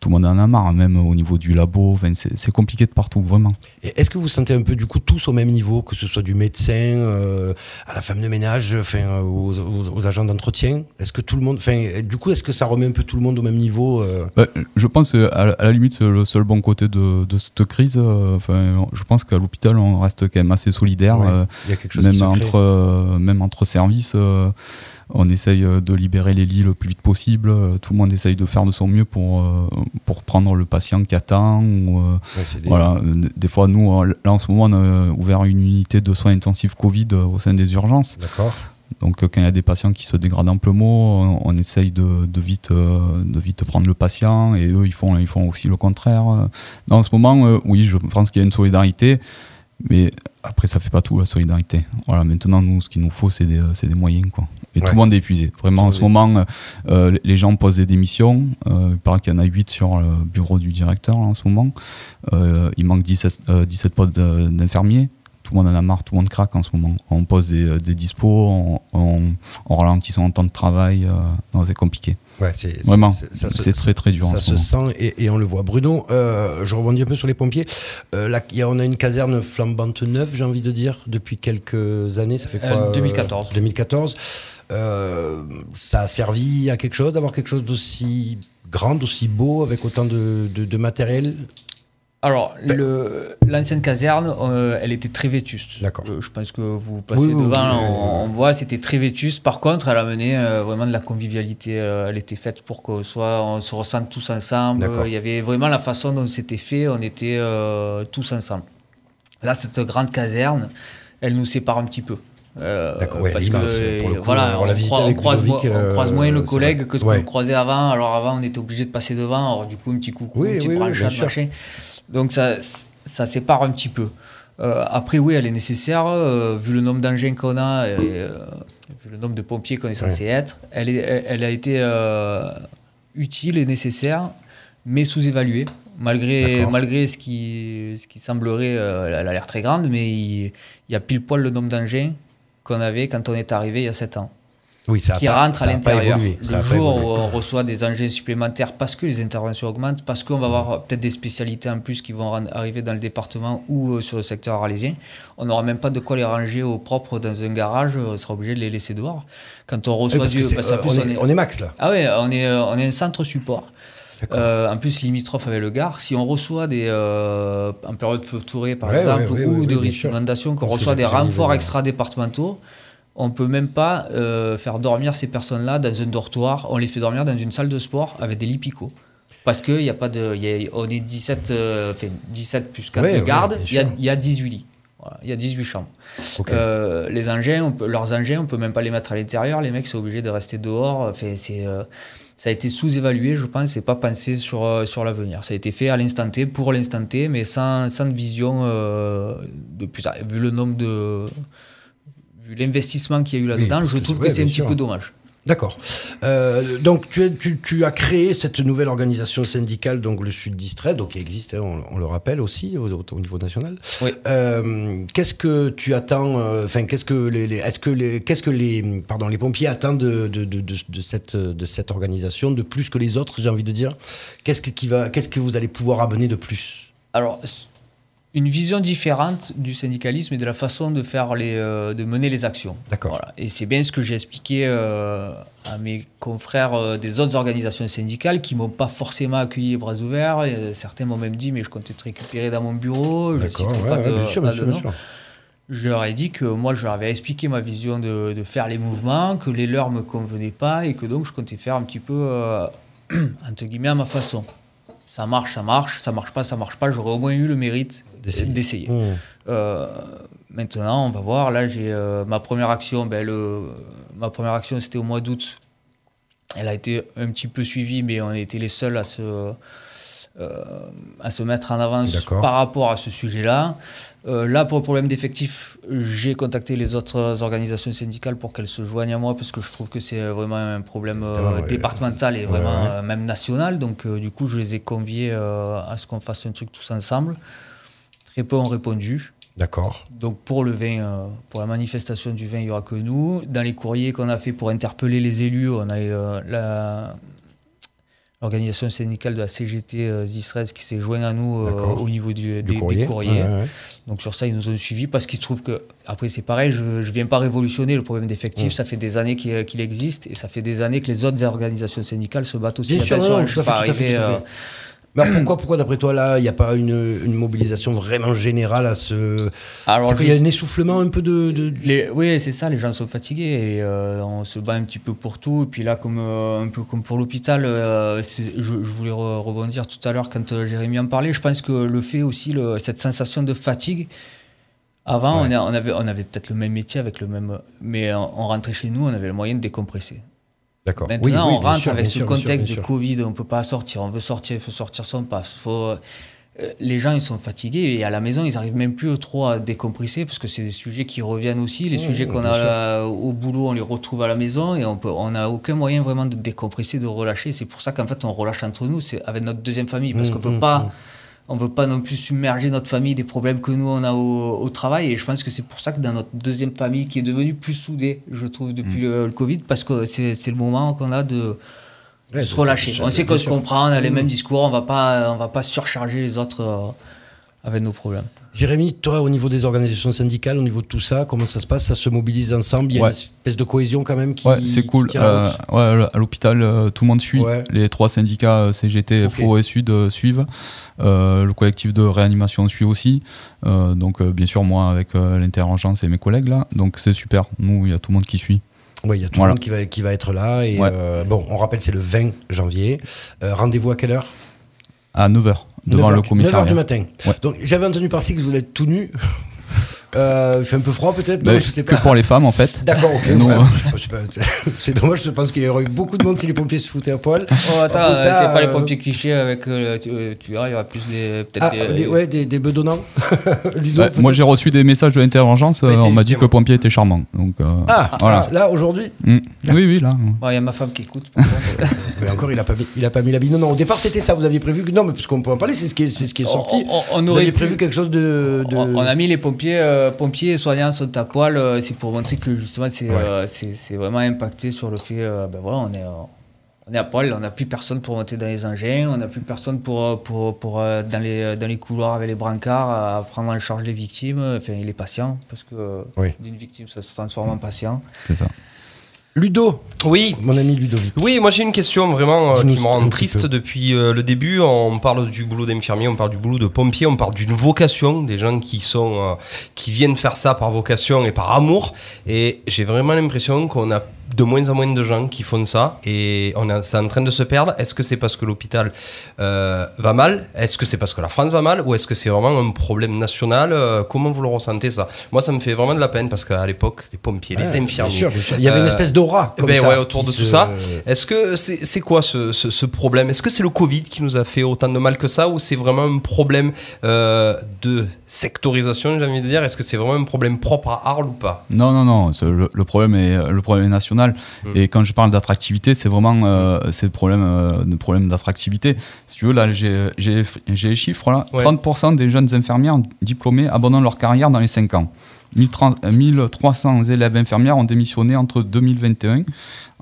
Tout le monde en a marre, même au niveau du labo, enfin, c'est compliqué de partout, vraiment. Est-ce que vous sentez un peu du coup tous au même niveau, que ce soit du médecin euh, à la femme de ménage, enfin aux, aux- aux agents d'entretien? Est-ce que tout le monde, enfin du coup, est-ce que ça remet un peu tout le monde au même niveau euh? Bah, je pense euh, à, la- à la limite c'est le seul bon côté de, de cette crise. Enfin, je pense qu'à l'hôpital on reste quand même assez solidaire. Ouais, euh, même entre même entre services, on essaye euh, de libérer les lits le plus vite possible. euh, Tout le monde essaye de faire de son mieux pour euh, pour prendre le patient qui attend. Ou, Ouais, voilà. Des fois, nous là en ce moment on a ouvert une unité de soins intensifs Covid au sein des urgences. D'accord. Donc quand il y a des patients qui se dégradent amplement, on, on essaye de, de vite, de vite prendre le patient et eux ils font, ils font aussi le contraire. En ce moment, oui, je pense qu'il y a une solidarité, mais après ça fait pas tout la solidarité. Voilà, maintenant nous, ce qu'il nous faut, c'est des, c'est des moyens quoi. Et Ouais. tout le monde est épuisé. Vraiment, en ce moment, euh, les- les gens posent des démissions. Euh, il paraît qu'il y en a 8 sur le bureau du directeur là, en ce moment. Euh, il manque 17, euh, 17 postes de- d'infirmiers. Tout le monde en a marre, tout le monde craque en ce moment. On pose des, des dispos, on, on, on ralentit son temps de travail. euh, c'est compliqué. Ouais, c'est c'est- Vraiment, c'est- ça se- c'est très très dur en Ça ce se moment. sent et, et on le voit. Bruno, euh, je rebondis un peu sur les pompiers. Euh, là, il y a- on a une caserne flambante neuve, j'ai envie de dire, depuis quelques années. Ça fait quoi Euh, 2014. 2014. Euh, ça a servi à quelque chose d'avoir quelque chose d'aussi grand, d'aussi beau, avec autant de, de- de matériel? Alors, l'ancienne caserne, euh, elle était très vétuste. D'accord. Euh, je pense que vous passez Oui, devant, oui, oui, on, on voit, c'était très vétuste. Par contre, elle amenait euh, vraiment de la convivialité. euh, elle était faite pour qu'on soit, on se ressente tous ensemble. Il y avait vraiment la façon dont c'était fait, on était tous ensemble. Là, cette grande caserne, elle nous sépare un petit peu. Euh, ouais, parce que pour le coup, voilà, on l'a on, visité croise, on moins, on croise euh, moins le collègue que ce Ouais. qu'on croisait avant. Alors avant, on était obligé de passer devant. Alors du coup, un petit coucou, Oui, un petit oui, branchage. Donc ça, ça sépare un petit peu. Euh, après, oui, elle est nécessaire, euh, vu le nombre d'engins qu'on a, et, euh, vu le nombre de pompiers qu'on est censé être. Elle, est, elle, elle a été euh, utile et nécessaire, mais sous-évaluée. Malgré, malgré ce qui, ce qui semblerait, euh, elle a l'air très grande, mais il, il y a pile poil le nombre d'engins qu'on avait quand on est arrivé il y a 7 ans, Oui, ça a qui pas- rentrent à ça l'intérieur. Le jour où on reçoit des engins supplémentaires parce que les interventions augmentent, parce qu'on va avoir peut-être des spécialités en plus qui vont arriver dans le département ou euh, sur le secteur arlésien, on n'aura même pas de quoi les ranger au propre dans un garage, on sera obligé de les laisser dehors. Quand on Oui, reçoit parce que du... parce euh, plus, on, est, on est max là. ah ouais, on est, euh, on est un centre support. Euh, en plus, limitrophe avec le Gard. Si on reçoit des, euh, en période de feu touré, par Ouais, exemple, ouais, ouais, ou de risque d'inondation, qu'on reçoit des renforts extra-départementaux, on peut même pas euh, faire dormir ces personnes-là dans un dortoir. On les fait dormir dans une salle de sport avec des lits picots. Parce qu'il y a pas de, y a- on est 17, euh, enfin, 17 plus 4 Ouais, de garde, il y, a- sûr. il y a 18 lits. Il y a 18 chambres. Ok. Euh, les engins, on peut- leurs engins, on peut même pas les mettre à l'intérieur. Les mecs sont obligés de rester dehors. Enfin, c'est, euh, ça a été sous-évalué, je pense, et pas pensé sur, euh, sur l'avenir. Ça a été fait à l'instant T, pour l'instant T, mais sans, sans vision euh, de plus tard. Vu le nombre de. Vu l'investissement qu'il y a eu là-dedans, je trouve que c'est un petit peu dommage. D'accord. Euh, donc tu, as- tu, tu as créé cette nouvelle organisation syndicale, donc le Sud Distrait, donc qui existe, hein, on, on le rappelle aussi au, au niveau national. Oui. Euh, qu'est-ce que tu attends euh, Enfin, qu'est-ce que les, les- est-ce que les, qu'est-ce que les, pardon, les pompiers attendent de, de, de, de, de cette de cette organisation de plus que les autres J'ai envie de dire? Qu'est-ce que qui va, qu'est-ce que vous allez pouvoir amener de plus? Alors, une vision différente du syndicalisme et de la façon de faire les, euh, de mener les actions. D'accord. Voilà. Et c'est bien ce que j'ai expliqué euh, à mes confrères euh, des autres organisations syndicales qui m'ont pas forcément accueilli les bras ouverts. Et, certains m'ont même dit mais je comptais te récupérer dans mon bureau. Je D'accord. citerai ouais, pas ouais, de, bien sûr, pas bien de bien nom. Je leur ai dit que moi, je leur avais expliqué ma vision de, de faire les mouvements, que les leurs me convenaient pas et que donc je comptais faire un petit peu, entre guillemets, à ma façon. Ça marche, ça marche, ça marche pas, ça marche pas. J'aurais au moins eu le mérite D'essayer. Mmh. Euh, maintenant, on va voir. Là, j'ai euh, ma première action. Ben, le, ma première action, c'était au mois d'août. Elle a été un petit peu suivie, mais on a été les seuls à se, euh, à se mettre en avance par rapport à ce sujet-là. Euh, là, pour le problème d'effectifs, j'ai contacté les autres organisations syndicales pour qu'elles se joignent à moi, parce que je trouve que c'est vraiment un problème euh, ouais. départemental et vraiment ouais. même national. Donc, du coup, je les ai conviés à ce qu'on fasse un truc tous ensemble. Très peu ont répondu. D'accord. Donc pour le vin, euh, pour la manifestation du vin, il n'y aura que nous. Dans les courriers qu'on a fait pour interpeller les élus, on a eu euh, l'organisation syndicale de la CGT euh, qui s'est joint à nous euh, au niveau du- Du des, courrier. des courriers. Ouais, ouais. Donc sur ça, ils nous ont suivis parce qu'ils trouvent que, après c'est pareil, je ne viens pas révolutionner le problème d'effectifs, ça fait des années qu'il existe et ça fait des années que les autres organisations syndicales se battent aussi. Bien sûr, je suis pas arrivé, Mais alors pourquoi, pourquoi d'après toi là, il n'y a pas une, une mobilisation vraiment générale à ce. Alors, qu'il y a un essoufflement un peu de. de- Les, oui, c'est ça, les gens sont fatigués et euh, on se bat un petit peu pour tout. Et puis là, comme, euh, un peu comme pour l'hôpital, euh, je, je voulais re- rebondir tout à l'heure quand Jérémy en parlait. Je pense que le fait aussi, le- cette sensation de fatigue, avant, on, a- on avait, on avait peut-être le même métier avec le même. Mais on, on rentrait chez nous, on avait le moyen de décompresser. D'accord. Maintenant, Oui, oui, on rentre sûr, avec ce sûr, contexte sûr. Covid, on peut pas sortir, on veut sortir, il faut sortir son passe. Faut, euh, les gens, ils sont fatigués et à la maison, ils arrivent même plus trop à décompresser parce que c'est des sujets qui reviennent aussi. Les sujets qu'on a là, au boulot, on les retrouve à la maison et on n'a aucun moyen vraiment de décompresser, de relâcher. C'est pour ça qu'en fait, on relâche entre nous, c'est avec notre deuxième famille parce Mmh, qu'on peut mmh, pas. mmh. On veut pas non plus submerger notre famille des problèmes que nous on a au, au travail et je pense que c'est pour ça que dans notre deuxième famille qui est devenue plus soudée, je trouve Mmh. depuis le, le Covid, parce que c'est c'est le moment qu'on a de, se relâcher. on sait qu'on se comprend, on a les Mmh. mêmes discours, on va pas on va pas surcharger les autres euh, avec nos problèmes. Jérémy, toi, au niveau des organisations syndicales, au niveau de tout ça, comment ça se passe? Ça se mobilise ensemble? Il y a Ouais. une espèce de cohésion quand même qui. Ouais, c'est cool. Euh, ouais, à l'hôpital, euh, tout le monde suit. Ouais. Les trois syndicats euh, CGT, Ok. FO et Sud euh, suivent. Euh, le collectif de réanimation suit aussi. Euh, donc, euh, bien sûr, moi, avec euh, l'interagence et mes collègues là. Donc, c'est super. Nous, il y a tout le monde qui suit. Oui, il y a tout Voilà. le monde qui va, qui va être là. Et Ouais. euh, bon, on rappelle, c'est le 20 janvier. Euh, Rendez-vous à quelle heure? À 9h, devant 9 le heures- 9 commissariat. heures du matin. Ouais. Donc j'avais entendu par-ci que vous allez être tout nu. Euh, il fait un peu froid peut-être Bah, non, je sais que pas. pour les femmes, en fait. D'accord, ok. Ouais, euh, c'est dommage, je pense qu'il y aurait eu beaucoup de monde si les pompiers se foutaient à poil. Oh, attends, ça, c'est pas les euh, pompiers clichés avec euh, tu, euh, tu verras, il y aura plus des peut-être Ah, des, des, ouais, des, des bedonnants. Ludo, moi, j'ai reçu des messages de l'intervention. On m'a dit que le pompier était charmant. Donc, euh, Ah, voilà. ah, là aujourd'hui Mm. Oui, oui, là. Bon, Il y a ma femme qui écoute. Mais encore, il a pas mis, il a pas mis la bille. Non, non, au départ, c'était ça. Vous aviez prévu que. Non, mais parce qu'on peut en parler, c'est ce qui est, c'est ce qui est sorti. on- aurait aviez prévu quelque chose de. de- On, on a mis les pompiers, euh, pompiers et soignants sont à poil. euh, c'est pour montrer que justement c'est euh, vraiment impacté sur le fait. ben voilà, on est, on est à poil, on n'a plus personne pour monter dans les engins, on n'a plus personne pour, pour, pour dans, les, dans les couloirs avec les brancards à prendre en charge les victimes, enfin les patients, parce que Oui. d'une victime ça se transforme en patient. C'est ça. Ludo, Oui. mon ami Ludovic. Oui, moi j'ai une question vraiment euh, qui me rend triste depuis euh, le début. On parle du boulot d'infirmier, on parle du boulot de pompier, on parle d'une vocation, des gens qui sont euh, qui viennent faire ça par vocation et par amour. Et j'ai vraiment l'impression qu'on a de moins en moins de gens qui font ça et on a, c'est en train de se perdre. Est-ce que c'est parce que l'hôpital euh, va mal? Est-ce que c'est parce que la France va mal? Ou est-ce que c'est vraiment un problème national? Euh, Comment vous le ressentez ça? Moi, ça me fait vraiment de la peine parce qu'à l'époque, les pompiers, les infirmiers, bien sûr, bien sûr. Il y avait une euh, espèce d'aura. comme ben ça, ouais, autour de se- tout ça. Est-ce que c'est c'est quoi ce, ce- ce problème? Est-ce que c'est le Covid qui nous a fait autant de mal que ça ou c'est vraiment un problème euh, de sectorisation, j'ai envie de dire? Est-ce que c'est vraiment un problème propre à Arles ou pas? Non, non, non. le problème est le problème est national. Mm. Et quand je parle d'attractivité, c'est vraiment euh, c'est le problème euh, le problème d'attractivité. Si tu veux, là, j'ai les chiffres là. Ouais. 30% des jeunes infirmières diplômées abandonnent leur carrière dans les 5 ans. 1030 euh, 1300 élèves infirmières ont démissionné entre 2021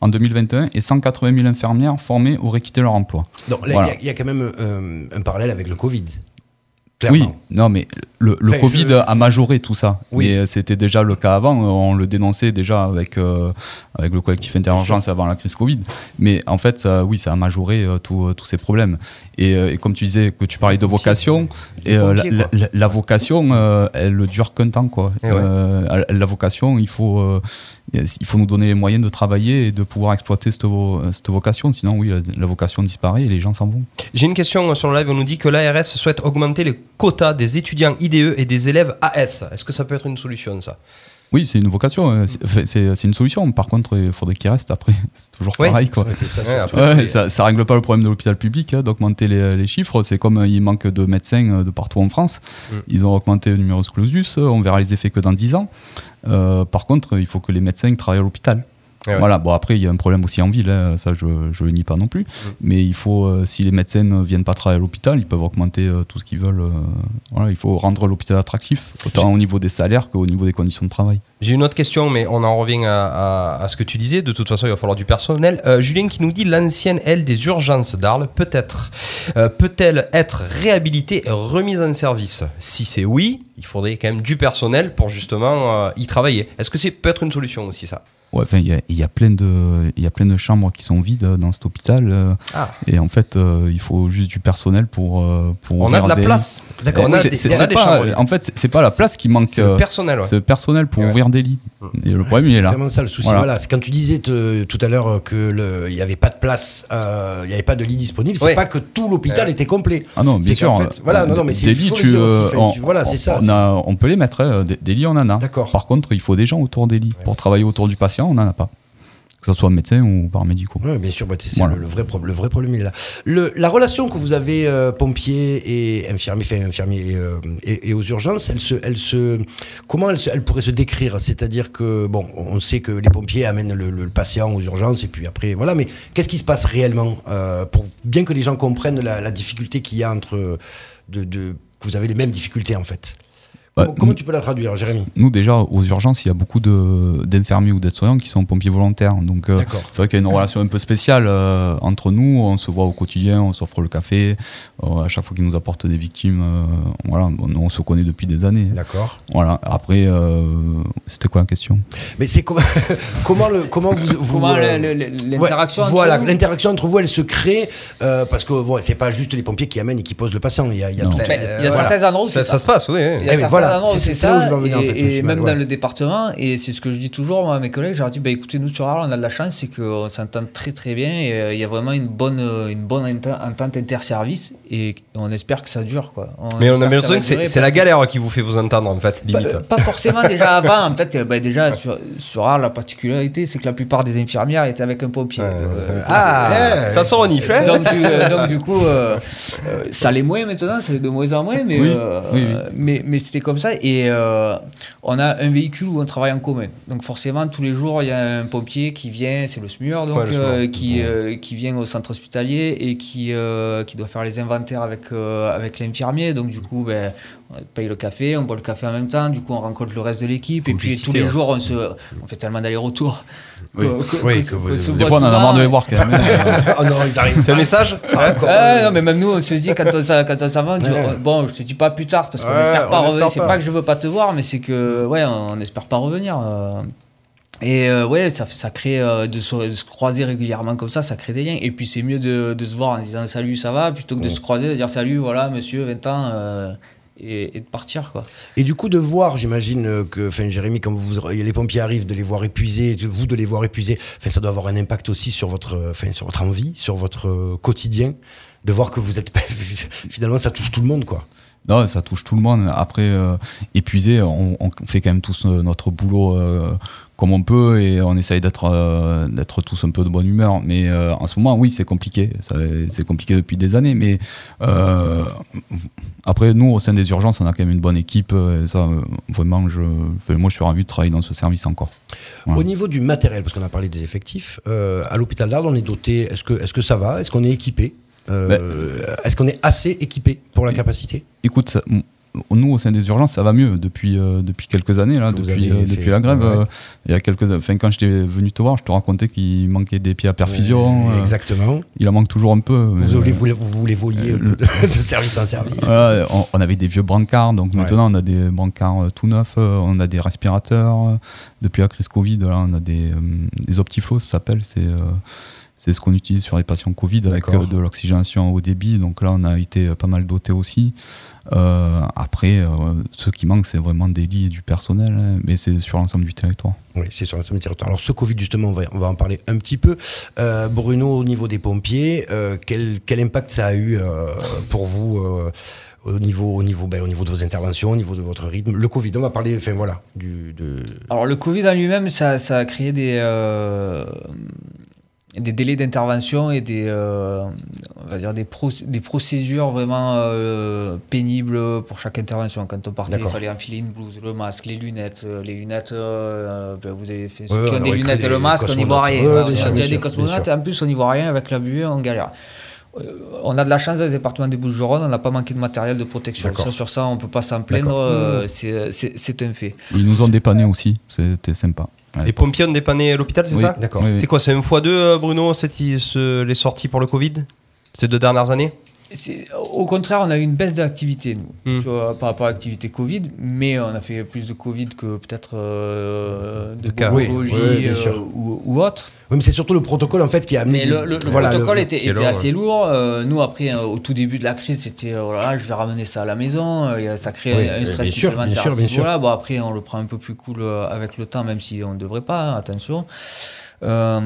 en 2021 et 180 000 infirmières formées auraient quitté leur emploi. Donc là, il y a- Voilà. il y, a quand même euh, un parallèle avec le Covid. Oui, non, mais le, le Enfin, Covid je- a majoré tout ça. Oui. Mais euh, c'était déjà le cas avant. euh, On le dénonçait déjà avec, euh, avec le collectif Interurgence avant la crise Covid. Mais en fait, ça- oui, ça a majoré euh, tous ces problèmes. Et, et comme tu disais, que tu parlais de vocation, et, euh, la, quoi. la- la vocation, elle ne dure qu'un temps. Quoi. Ouais. Euh, la vocation, il faut, il faut nous donner les moyens de travailler et de pouvoir exploiter cette, vo- cette vocation. Sinon, oui, la, la vocation disparaît et les gens s'en vont. J'ai une question sur le live. On nous dit que l'ARS souhaite augmenter les quotas des étudiants IDE et des élèves AS. Est-ce que ça peut être une solution, ça? Oui, c'est une vocation, euh, c'est- une solution. Par contre, il faudrait qu'il reste après. C'est toujours Oui, pareil. Quoi. Ça. Ouais, ça, ça règle pas le problème de l'hôpital public hein, d'augmenter les, les chiffres. C'est comme euh, il manque de médecins euh, de partout en France. Mm. Ils ont augmenté le numerus clausus. On verra les effets que dans 10 ans. Euh, par contre, il faut que les médecins travaillent à l'hôpital. Eh ouais. Voilà. Bon après, il y a un problème aussi en ville. hein, ça, je je le nie pas non plus. Mm. Mais il faut, euh, si les médecins ne viennent pas travailler à l'hôpital, ils peuvent augmenter euh, tout ce qu'ils veulent. euh, voilà, il faut rendre l'hôpital attractif, autant au niveau des salaires qu'au niveau des conditions de travail. J'ai une autre question, mais on en revient à, à- à ce que tu disais. De toute façon, il va falloir du personnel. Julien qui nous dit l'ancienne aile des urgences d'Arles peut-être peut-elle être réhabilitée et remise en service? Si c'est oui, il faudrait quand même du personnel pour justement y travailler. Est-ce que c'est peut être une solution aussi ça? Ouais, enfin, il y a, il y a plein de, il y a plein de chambres qui sont vides euh, dans cet hôpital. euh, Ah. Et en fait, euh, il faut juste du personnel pour, euh, pour On a de la des- place. D'accord, On a C'est- des, c'est- on a c'est des pas- chambres. En fait, c'est- pas la place qui manque. C'est le euh, personnel. ouais. C'est le personnel pour Ouais. ouvrir des lits. Et le problème, il est là. C'est vraiment ça le souci. Voilà. Voilà. c'est quand tu disais te- tout à l'heure euh, que le- il n'y avait pas de place, euh, il n'y avait pas de lit disponible. C'est pas que tout l'hôpital Ouais. était complet. Ah non, bien sûr. fait- voilà, non, non, mais c'est- des lits, tu, euh, voilà, c'est ça, On, peut les mettre. des, des lits, on en a. D'accord. Par contre, il faut des gens autour des lits pour travailler autour du patient. On n'en a pas. Que ce soit médecin ou paramédicaux. Oui, bien sûr, bah, c'est Voilà. le, le vrai problème. Le vrai problème il est là. Le- la relation que vous avez euh, pompier et infirmier, enfin infirmier et, euh, et- et aux urgences, elle se, elle se, comment elle, se- elle pourrait se décrire? C'est-à-dire que bon, on sait que les pompiers amènent le, le patient aux urgences et puis après, voilà. Mais qu'est-ce qui se passe réellement euh, pour bien que les gens comprennent la, la difficulté qu'il y a entre de, de- que vous avez les mêmes difficultés en fait? Bah, comment comment nous- tu peux la traduire, Jérémy? Nous, déjà, aux urgences, il y a beaucoup d'infirmiers ou d'aides-soignants qui sont pompiers volontaires. Donc, euh, c'est vrai qu'il y a une relation un peu spéciale euh, entre nous. On se voit au quotidien, on s'offre le café. euh, à chaque fois qu'ils nous apportent des victimes, euh, voilà, on, on se connaît depuis des années. D'accord. Voilà. Après, euh, c'était quoi la question? Mais c'est comment, comment le, comment vous, vous Comment euh, l'interaction Ouais, entre Voilà, vous? l'interaction entre vous, elle se crée euh, parce que bon, c'est pas juste les pompiers qui amènent et qui posent le patient. Il y a, il y a Non. tout- il y a voilà. certains endroits où Ça, se passe, oui. oui. Il y a oui, certains voilà, endroits où c'est- c'est c'est où ça, je veux en venir, en et, fait, même ouais. dans le département, et c'est ce que je dis toujours moi, à mes collègues, je leur dis, bah, écoutez, nous sur Arles, on a de la chance, c'est qu'on s'entend très très bien, et euh, il y a vraiment une bonne, euh, une bonne entente interservice, et on espère que ça dure. Quoi. Mais on a que l'impression va que c'est c'est la que- galère qui vous fait vous entendre en fait, Pas, limite. euh, pas forcément déjà avant, en fait, bah, déjà sur, sur Arles, la particularité, c'est que la plupart des infirmières étaient avec un pompier. Ouais, Donc, euh, ouais. ça, Ah, c'est- ça hein donc, du, euh, donc, du coup, ça l'est moins maintenant, ça l'est de moins en moins, mais, Oui, oui, oui. mais, mais c'était comme comme ça. Et euh, on a un véhicule où on travaille en commun. Donc forcément, tous les jours, il y a un pompier qui vient, c'est le SMUR, donc, Ouais, le SMUR. euh, qui, euh, qui vient au centre hospitalier et qui, qui doit faire les inventaires avec, avec l'infirmier. Donc du coup, ben, on paye le café, on boit le café en même temps. Du coup, on rencontre le reste de l'équipe. Et puis tous les jours, on, se, on fait tellement d'allers-retours. Oui. Oui, que- Des fois, on en a marre de les voir quand même. oh non, ils arrivent. C'est un message Ouais. Ah, non, mais même nous, on se dit quand on, s'en- quand on s'en va, on dit, Ouais. oh, bon, je te dis pas plus tard parce qu'on Ouais, espère pas on revenir. C'est pas. que je veux pas te voir, mais c'est que, ouais, on espère pas revenir. euh. Et euh, ouais, ça, crée euh, de, se, de se croiser régulièrement comme ça, ça crée des liens. Et puis c'est mieux de, de se voir en disant salut, ça va, plutôt que de se croiser, de dire salut, voilà, monsieur, 20 ans, euh, et, de partir, quoi. Et du coup, de voir, j'imagine euh, que, enfin, Jérémy, quand vous, les pompiers arrivent, de les voir épuisés, vous de les voir épuisés, enfin, ça doit avoir un impact aussi sur votre, euh, enfin, sur votre envie, sur votre euh, quotidien, de voir que vous êtes, finalement, ça touche tout le monde, quoi. Non, ça touche tout le monde. Après, euh, épuisé, on, fait quand même tous euh, notre boulot euh, comme on peut et on essaye d'être tous un peu de bonne humeur. Mais en ce moment, oui, c'est compliqué. C'est compliqué depuis des années. Mais après, nous, au sein des urgences, on a quand même une bonne équipe. Et ça, vraiment, je, moi, je suis ravi de travailler dans ce service encore. Au niveau du matériel, parce qu'on a parlé des effectifs, à l'hôpital d'Arles, on est doté. Est-ce que, est-ce que ça va? Est-ce qu'on est équipé? Euh, Est-ce qu'on est assez équipé pour la capacité? Écoute, ça- nous au sein des urgences, ça va mieux depuis euh, depuis quelques années là, vous depuis euh, depuis la grève. ouais. il y a quelques, enfin quand j'étais venu te voir, je te racontais qu'il manquait des pieds à perfusion. Exactement. il en manque toujours un peu. Vous, voulez, euh, vous, vous les voliez de, de service en service. voilà, on, on avait des vieux brancards, donc Ouais. maintenant on a des brancards tout neufs, on a des respirateurs. depuis la crise Covid, là, on a des, des optiflow, ça s'appelle. C'est c'est ce qu'on utilise sur les patients Covid avec euh, de l'oxygénation au débit. Donc là, on a été euh, pas mal doté aussi. Euh, après, euh, ce qui manque, c'est vraiment des lits et du personnel, hein, mais c'est sur l'ensemble du territoire. Oui, c'est sur l'ensemble du territoire. Alors, ce Covid, justement, on va, on va en parler un petit peu. Euh, Bruno, au niveau des pompiers, euh, quel, quel impact ça a eu euh, pour vous euh, au, niveau, au, niveau, ben, au niveau de vos interventions, au niveau de votre rythme? Le Covid, on va parler, enfin voilà, du, de... Alors le Covid en lui-même, ça, ça a créé des, euh, des délais d'intervention et des, euh, on va dire des, pro- des procédures vraiment euh, pénibles pour chaque intervention. Quand on partait, il fallait enfiler une blouse, le masque, les lunettes. euh, Les lunettes, euh, ben, vous avez fait Ouais, ceux qui on ont des lunettes et le masque, on n'y voit rien. Ouais, On sûr, a des cosmonautes, en plus on n'y voit rien avec la buée, on galère. On a de la chance dans le département des Bouches-du-Rhône, on n'a pas manqué de matériel de protection. Ça, sur ça, on peut pas s'en plaindre, c'est un fait. Ils nous ont dépanné aussi, c'était sympa. Les pompiers ont dépanné l'hôpital, c'est Oui, ça D'accord. oui, oui. C'est quoi C'est un fois deux, euh, Bruno, cette, ce- les sorties pour le Covid Ces deux dernières années? Au contraire, on a eu une baisse d'activité, nous, Mm. sur- euh, par rapport à l'activité Covid, mais on a fait plus de Covid que peut-être euh, de biologie Oui, oui, bien euh, ou, ou autre. Oui, mais c'est surtout le protocole, en fait, qui a amené... Mais le, le- le voilà, protocole le- était, assez lourd. Euh, nous, après, euh, au tout début de la crise, c'était oh là là, je vais ramener ça à la maison. Ça crée Oui, un bien stress sûr, supplémentaire bien sûr, bien sûr. Bon, après, on le prend un peu plus cool avec le temps, même si on ne devrait pas, hein, attention. Euh,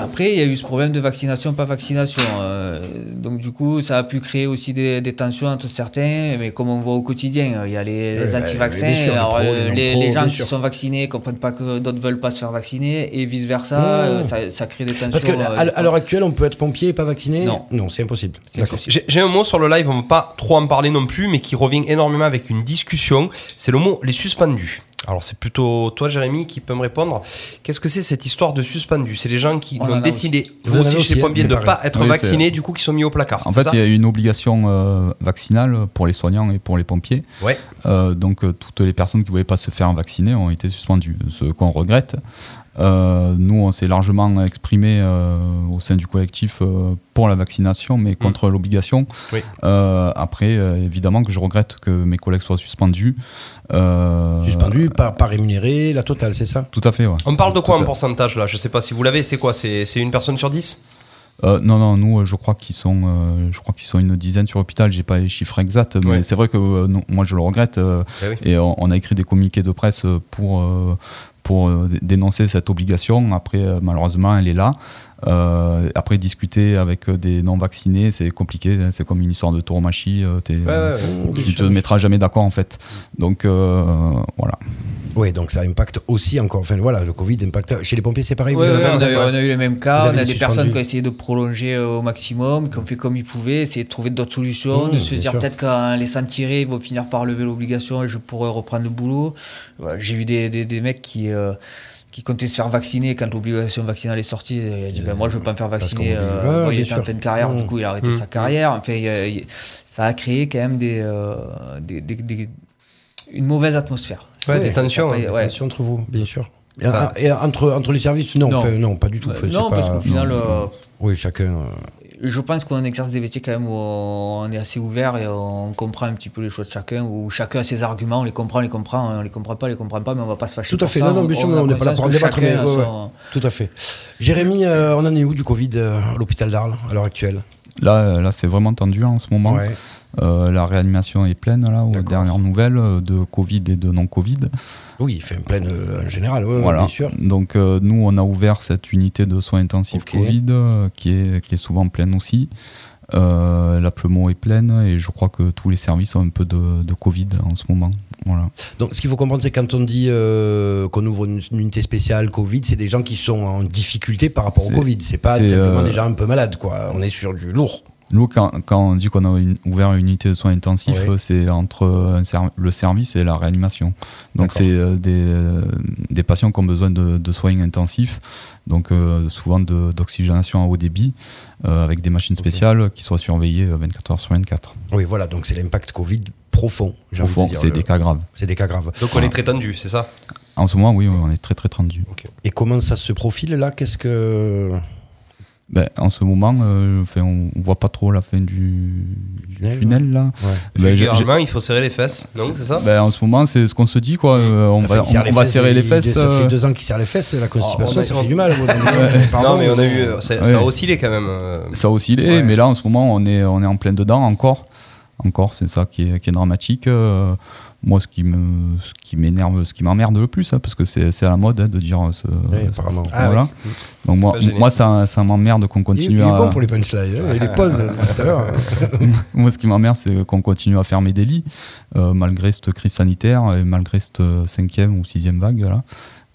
après, il y a eu ce problème de vaccination, pas vaccination. Euh, donc, du coup, ça a pu créer aussi des, des tensions entre certains. Mais comme on voit au quotidien, il y a les Ouais, anti-vaccins. les alors, les euh, les, gens qui sûr. sont vaccinés comprennent pas que d'autres veulent pas se faire vacciner et vice-versa. Euh, ça, ça crée des tensions. Parce qu'à euh, à, l'heure actuelle, on peut être pompier et pas vacciné? Non. Non, c'est impossible. J'ai un mot sur le live, on ne va pas trop en parler non plus, mais qui revient énormément avec une discussion. C'est le mot les suspendus. Alors c'est plutôt toi Jérémy qui peut me répondre. Qu'est-ce que c'est cette histoire de suspendus C'est les gens qui On ont décidé, Vous aussi chez les aussi, hein, pompiers, c'est de ne pas être Oui, vaccinés, c'est- du coup qui sont mis au placard. En fait, il y a une obligation euh, vaccinale pour les soignants et pour les pompiers. Ouais. Euh, donc, euh, toutes les personnes qui ne voulaient pas se faire vacciner ont été suspendues, ce qu'on regrette. Euh, nous, on s'est largement exprimé euh, au sein du collectif euh, pour la vaccination, mais contre l'obligation. Mm. Oui. Euh, après, euh, évidemment que je regrette que mes collègues soient suspendus. Euh, Suspendu, pas, pas rémunéré, la totale, c'est ça? Tout à fait, ouais. On parle de quoi Tout en pourcentage là? Je sais pas si vous l'avez. C'est quoi? C'est une personne sur 10 Euh, non, non, nous, euh, je crois qu'ils sont, euh, je crois qu'ils sont une dizaine sur l'hôpital. J'ai pas les chiffres exacts, mais Ouais. c'est vrai que euh, non, moi, je le regrette. euh, Eh oui. Et on, on a écrit des communiqués de presse pour, euh, pour euh, dé- dénoncer cette obligation. Après, euh, malheureusement, elle est là. Euh, après, discuter avec des non-vaccinés, c'est compliqué. hein, C'est comme une histoire de tauromachie. euh, Ouais, ouais, tu te sûr. mettras jamais d'accord en fait. Donc euh, voilà. Oui, donc ça impacte aussi encore. Enfin voilà, le Covid impacte. Chez les pompiers, c'est pareil. Ouais, on, a eu, on a eu les mêmes cas. On a des personnes qui ont essayé de prolonger euh, au maximum, qui ont fait comme ils pouvaient, essayer de trouver d'autres solutions, Mmh, de se bien dire peut-être qu'en laissant tirer, ils vont finir par lever l'obligation et je pourrais reprendre le boulot. J'ai eu des, des, des mecs qui. euh, qui comptaient se faire vacciner quand l'obligation vaccinale est sortie. Il a dit ben, Moi, je veux pas me faire vacciner. Euh, Ouais, il était en fin de carrière, du Mmh. coup, il a arrêté Mmh. sa carrière. Enfin, il il- ça a créé quand même des, euh, des, des- des- une mauvaise atmosphère. Ouais, Ouais, des tensions. hein. pas- ouais. Attention entre vous, bien sûr. Et, Ça- et entre, entre les services, non, Non. enfin, non, pas du tout. Euh, non, pas- parce qu'au final, euh, Oui, chacun. Je pense qu'on exerce des métiers quand même où on est assez ouvert et on comprend un petit peu les choix de chacun, où chacun a ses arguments, on les comprend, on les comprend, on les comprend pas, on les comprend pas, mais on va pas se fâcher Tout à fait. ça. Non, non, bien sûr, on n'est pas là pour en que débattre, mais chacun a ouais, ouais. son- Tout à fait. Jérémy, euh, on en est où du Covid euh, à l'hôpital d'Arles à l'heure actuelle? Là, là c'est vraiment tendu hein, en ce moment. Ouais. Euh, la réanimation est pleine là, aux dernières nouvelles euh, de Covid et de non-Covid. Oui, il fait une pleine euh, en général, ouais, voilà. bien sûr. Donc euh, nous, on a ouvert cette unité de soins intensifs. Covid euh, qui, est, qui est souvent pleine aussi. Euh, la Plemo est pleine et je crois que tous les services ont un peu de, de Covid en ce moment. Voilà. Donc, ce qu'il faut comprendre, c'est quand on dit euh, qu'on ouvre une, une unité spéciale Covid, c'est des gens qui sont en difficulté par rapport au Covid. C'est pas simplement euh, des gens un peu malades, quoi. On est sur du lourd. Nous, quand, quand on dit qu'on a une- ouvert une unité de soins intensifs, euh, c'est entre ser- le service et la réanimation. Donc, c'est euh, des, euh, des patients qui ont besoin de, de soins intensifs, donc euh, souvent d'oxygénation à haut débit, euh, avec des machines spéciales qui soient surveillées euh, 24 heures sur 24. Oui, voilà, donc c'est l'impact Covid profond. envie de c'est le- des cas graves. C'est des cas graves. Donc on est très tendu, c'est ça? En ce moment, oui, oui, on est très très tendu. Et comment ça se profile là? Qu'est-ce que. Ben, en ce moment, euh, enfin, on, on voit pas trop la fin du, du Tunnel, tunnel, là. Ouais. Ben, il faut serrer les fesses, non C'est ça ben, en ce moment, c'est ce qu'on se dit, quoi. Euh, on Enfin, va, on, va serrer les fesses. Ça fait euh, deux ans qu'il serre les fesses, la constipation, on a- ça fait du mal. Non, mais on a eu. Ça, ça a oscillé quand même. Ça a oscillé, mais là en ce moment on est, on est en plein dedans encore. Encore, c'est ça qui est, qui est dramatique. Euh, moi, ce qui me, ce qui m'énerve, ce qui m'emmerde le plus, hein, parce que c'est à la mode hein, de dire ce, Oui, apparemment. Ah, voilà. oui. Donc moi, moi ça, ça m'emmerde qu'on Il, il continue est à. bon pour les punchlines, hein, il les pose euh, tout à l'heure. moi, ce qui m'emmerde, c'est qu'on continue à fermer des lits euh, malgré cette crise sanitaire et malgré cette cinquième ou sixième vague là.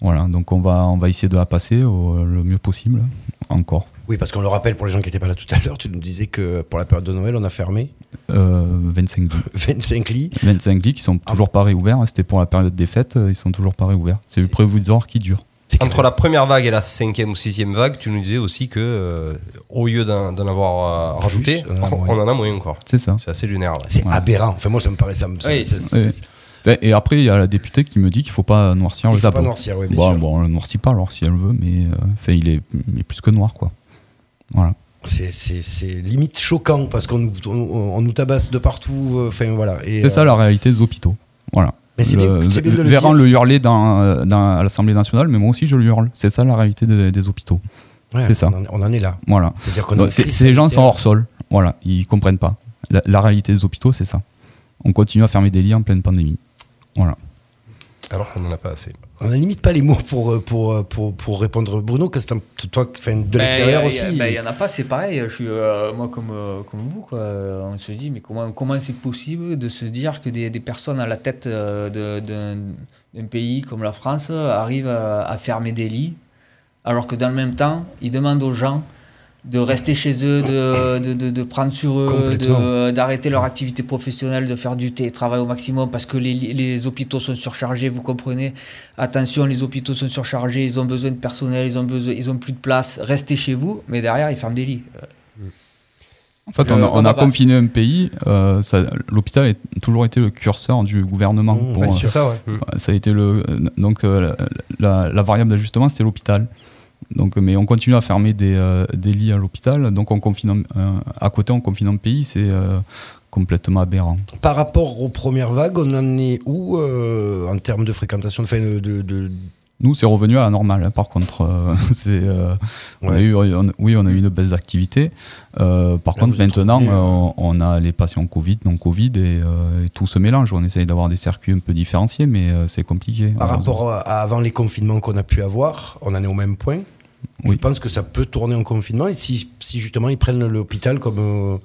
Voilà, donc on va, on va essayer de la passer au, le mieux possible, encore. Oui, parce qu'on le rappelle pour les gens qui n'étaient pas là tout à l'heure, tu nous disais que pour la période de Noël, on a fermé Euh, 25 lits. 25 lits. 25 lits qui sont toujours pas réouverts. hein. C'était pour la période des fêtes, euh, ils sont toujours pas réouverts. C'est le provisoire qui dure. C'est Entre la première vague et la cinquième ou sixième vague, tu nous disais aussi que euh, au lieu d'en avoir euh, rajouté, on en a moins. on en a moins encore. C'est ça. C'est assez lunaire. ouais. C'est aberrant. Enfin, moi, ça me paraît. Ça, me- Oui. Ben, Et après, il y a la députée qui me dit qu'il faut pas noircir Il le faut pas tableau. noircir, oui, bien bon, sûr. bon, on le noircit pas alors si elle veut, mais euh, enfin, il, est, il est plus que noir quoi. Voilà. C'est- limite choquant parce qu'on nous, on, on nous tabasse de partout. euh, Enfin, voilà. Et, C'est ça euh, la réalité des hôpitaux. Voilà. Mais c'est bien- bien de le Véran le hurlait dans, euh, dans- à l'Assemblée nationale, mais moi aussi je le hurle. C'est ça la réalité des- des hôpitaux. ouais, c'est ça. On en, est là. Voilà. A Donc, crise ces gens sont hors sol. Voilà, ils comprennent pas. La, la réalité des hôpitaux, c'est ça. On continue à fermer des lits en pleine pandémie. Voilà. Alors qu'on n'en a pas assez. On n'a limite pas les mots pour, euh, pour, euh, pour, pour répondre. Bruno, que c'est un- toi enfin, de l'extérieur aussi. Il n'y en a pas, c'est pareil. Je suis, euh, moi, comme, euh, comme vous, quoi. On se dit, mais comment, comment c'est possible de se dire que des, des personnes à la tête d'un pays comme la France arrivent à, à fermer des lits, alors que dans le même temps, ils demandent aux gens de rester chez eux, de, de, de- de prendre sur eux, d'arrêter leur activité professionnelle, de faire du télétravail au maximum parce que les, les hôpitaux sont surchargés, vous comprenez. Attention, les hôpitaux sont surchargés, ils ont besoin de personnel, ils ont, besoin, ils ont plus de place, restez chez vous, mais derrière, ils ferment des lits. En fait, Euh, on a, on on va a confiné un pays. euh, L'hôpital a toujours été le curseur du gouvernement. Mmh, pour, euh, ça, ouais. ça a été le donc euh, la, la- la variable d'ajustement c'était l'hôpital. Donc, mais on continue à fermer des, euh, des lits à l'hôpital. Donc, on confine à côté, on confine un pays, c'est euh, complètement aberrant. Par rapport aux premières vagues, on en est où euh, en termes de fréquentation de, fin, de, de, Nous, c'est revenu à la normale. hein, par contre, euh, on a eu, on- oui, on a eu une baisse d'activité. Par Là, contre, maintenant, on, on a les patients Covid, non Covid, et, et tout se mélange. On essaye d'avoir des circuits un peu différenciés, mais c'est compliqué. par rapport à avant les confinements qu'on a pu avoir, on en est au même point? Oui. penses que ça peut tourner en confinement et si, si justement ils prennent l'hôpital comme. euh,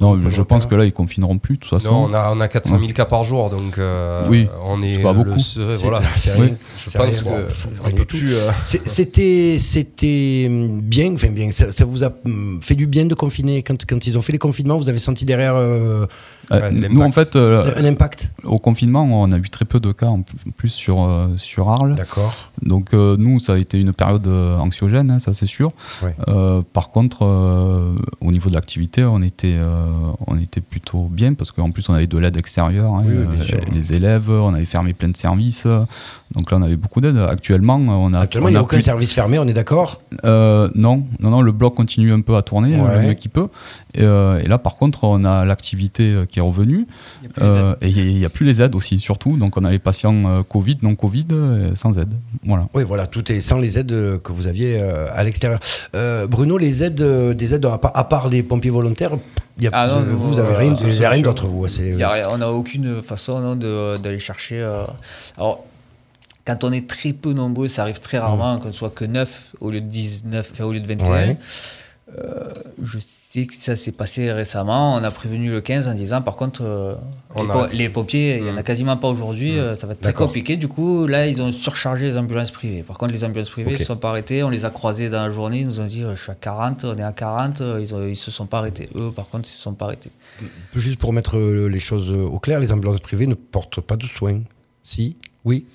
Non, Comme je pense que là, ils confineront plus, de toute façon. Non, on a, on a 400 000 cas par jour, donc euh, Oui, on est pas beaucoup. voilà. c'est Oui. rien. Je C'est pense rien, que bon, euh, C'était, c'était bien, enfin bien. Ça, ça vous a hum, fait du bien de confiner quand, quand ils ont fait les confinements. Vous avez senti derrière Euh, Ouais, nous, en fait, euh, un impact. au confinement, on a eu très peu de cas en plus sur, euh, sur Arles. D'accord. Donc euh, nous, ça a été une période euh, anxiogène, hein, ça c'est sûr. Ouais. Euh, par contre, euh, au niveau de l'activité, on était, euh, on était plutôt bien parce qu'en plus on avait de l'aide extérieure, hein, Oui, oui, bien euh, sûr. les élèves, on avait fermé plein de services. Donc là, on avait beaucoup d'aide. Actuellement, on a, Actuellement, on il n'y a a aucun plus- service fermé, on est d'accord? Euh, non, non, non, le bloc continue un peu à tourner, Ouais. euh, le mieux qu'il peut. Et, euh, et là, par contre, on a l'activité euh, qui est revenue. Il y a plus les Euh, et il n'y a plus les aides aussi, surtout. Donc, on a les patients euh, Covid, non Covid, euh, sans aide. Voilà. Oui, voilà, tout est sans les aides que vous aviez euh, à l'extérieur. Euh, Bruno, les aides, des aides à part, à part les pompiers volontaires, il y a, Ah non, vous, nous, vous avez euh, rien, rien sûr. d'autre vous. c'est- Il y a rien, on n'a aucune façon non, de- d'aller chercher. euh, Alors, quand on est très peu nombreux, ça arrive très rarement qu'on soit que 9 au lieu de 19, enfin, au lieu de 21. Ouais. Euh, je sais que ça s'est passé récemment. On a prévenu le 15 en disant, par contre, euh, les, arrête. po- les pompiers, il n'y en a quasiment pas aujourd'hui. euh, ça va être très compliqué. Du coup, là, ils ont surchargé les ambulances privées. Par contre, les ambulances privées ne sont pas arrêtées. On les a croisées dans la journée. Ils nous ont dit, euh, je suis à 40, on est à 40. euh, Ils ne se sont pas arrêtés. Eux, par contre, ils ne se sont pas arrêtés. Juste pour mettre les choses au clair, les ambulances privées ne portent pas de soins. Si? Oui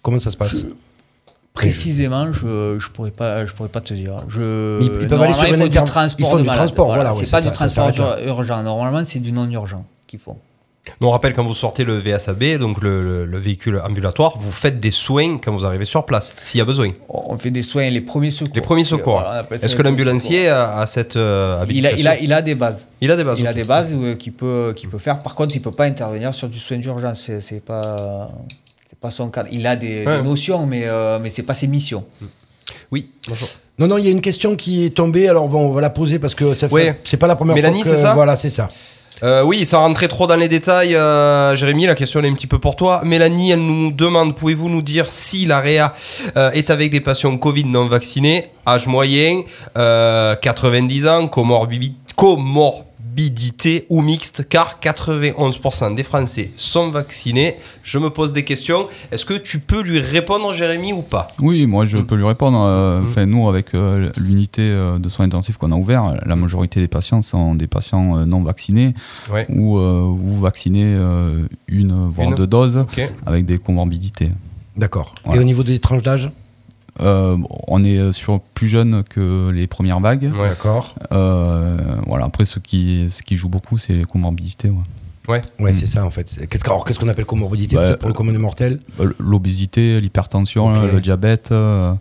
Comment ça se passe? Précisément, je ne pourrais, pas, je pourrais pas te dire. Je, Ils- ils peuvent aller sur il faut du transport ils font du malade. transport, voilà, ouais, c'est pas ça, du transport urgent. Normalement, c'est du non urgent qu'ils font. Nous, on rappelle quand vous sortez le VSAB, donc le, le- le véhicule ambulatoire, vous faites des soins quand vous arrivez sur place, s'il y a besoin. On fait des soins, les premiers secours. Les premiers secours. Voilà, Est-ce que l'ambulancier a, a cette euh, il a, il, a, il a des bases. Il a des bases. il a des bases euh, qu'il peut, qu'il peut faire. Par contre, il peut pas intervenir sur du soin d'urgence. C'est, c'est pas, pas son cadre. Il a des, Ouais. des notions, mais, euh, mais c'est pas ses missions. Oui, bonjour. Non, non, il y a une question qui est tombée, alors bon, on va la poser parce que ça fait, Ouais. c'est pas la première Mélanie, fois que... c'est ça Voilà, c'est ça. Euh, oui, sans rentrer trop dans les détails, euh, Jérémy, la question elle est un petit peu pour toi. Mélanie, elle nous demande, pouvez-vous nous dire si la réa euh, est avec des patients Covid non vaccinés, âge moyen, euh, 90 ans, comorbi- comorbidité ou mixte, car 91% des Français sont vaccinés. Je me pose des questions. Est-ce que tu peux lui répondre, Jérémy, ou pas? Oui, moi je peux lui répondre. euh, Enfin, nous, avec euh, l'unité euh, de soins intensifs qu'on a ouvert, la majorité des patients sont des patients euh, non vaccinés Ouais. ou, euh, ou vaccinés euh, une voire Une. deux doses avec des comorbidités. D'accord. Voilà. Et au niveau des tranches d'âge? Euh, on est sur plus jeune que les premières vagues. Ouais. D'accord. Euh, voilà. Après, ce qui, ce qui joue beaucoup, c'est les comorbidités. ouais. Ouais, Mm. c'est ça en fait. C'est- Qu'est-ce que- alors, qu'est-ce qu'on appelle comorbidité Bah, pour le commun des mortels Euh, L'obésité, l'hypertension, le diabète, euh,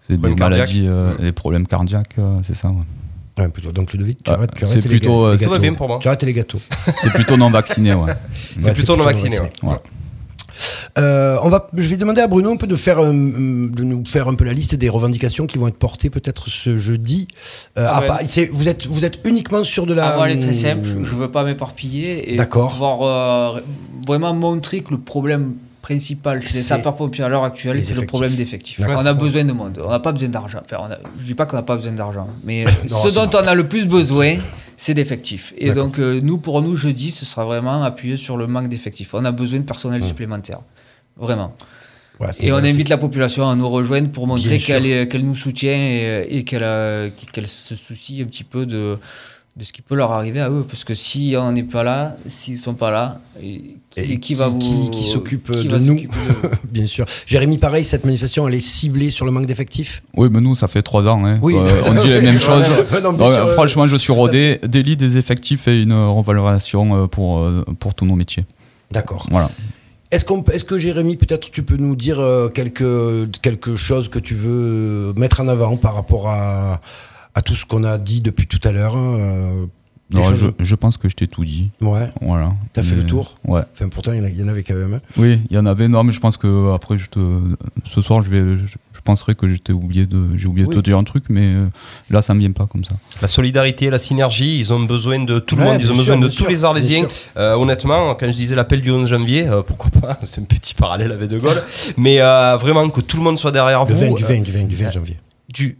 c'est des Problèmes maladies, euh, cardiaques. les problèmes cardiaques, euh, c'est ça. ouais. Ouais, plutôt. Donc Ludovic, tu Ah, arrêtes, tu c'est arrêtes les plutôt, euh, les Ça va gâteaux. bien pour moi. Tu arrêtes les gâteaux. C'est plutôt non vacciné. Ouais. C'est Ouais, plutôt non vacciné. ouais. Voilà. Euh, on va, je vais demander à Bruno un peu de faire, euh, de nous faire un peu la liste des revendications qui vont être portées peut-être ce jeudi. Euh, Ah ouais. vous êtes, vous êtes uniquement sur de la. Ah, moi, elle est très simple. Je veux pas m'éparpiller et D'accord. pouvoir euh, vraiment montrer que le problème principal chez les sapeurs-pompiers à l'heure actuelle, c'est le problème d'effectifs. On a besoin de monde. On n'a pas besoin d'argent. Enfin, on a- je dis pas qu'on n'a pas besoin d'argent, mais Non, ce dont on a le plus besoin, c'est d'effectifs. Et donc, euh, nous, pour nous, jeudi, ce sera vraiment appuyé sur le manque d'effectifs. On a besoin de personnel supplémentaire. Vraiment. Ouais, Et on invite la population à nous rejoindre pour montrer qu'elle est- qu'elle nous soutient et, et qu'elle a- qu'elle se soucie un petit peu de, de ce qui peut leur arriver à eux. Parce que si on n'est pas là, s'ils sont pas là, et, Et et qui, va vous. qui- qui s'occupe de va nous de- Bien sûr. Jérémy, pareil, cette manifestation, elle est ciblée sur le manque d'effectifs? Oui, mais nous, ça fait trois ans. hein. Oui. Euh, on dit les mêmes choses. Non, Donc, euh, euh, franchement, je suis rodé. Délit des effectifs et une revalorisation euh, pour, euh, pour tous nos métiers. D'accord. Voilà. Est-ce, qu'on, est-ce que Jérémy, peut-être tu peux nous dire euh, quelque, quelque chose que tu veux mettre en avant par rapport à, à tout ce qu'on a dit depuis tout à l'heure hein, euh, Non, je, je pense que je t'ai tout dit. Ouais. Voilà. T'as fait Mais- le tour Ouais. Enfin, pourtant, il y en avait quand même. hein. Oui, il y en avait. Non, mais je pense que après, je te, ce soir, je vais, je, je penserai que j'étais oublié de, j'ai oublié Oui. de te dire un truc, mais euh, là, ça me vient pas comme ça. La solidarité, la synergie, ils ont besoin de tout le Ouais, monde, ils ont besoin de tous les Arlésiens. Euh, honnêtement, quand je disais l'appel du 11 janvier, euh, pourquoi pas, c'est un petit parallèle avec De Gaulle, mais euh, vraiment que tout le monde soit derrière Le vous. 20, du euh, 20, du 20, du 20 janvier. du-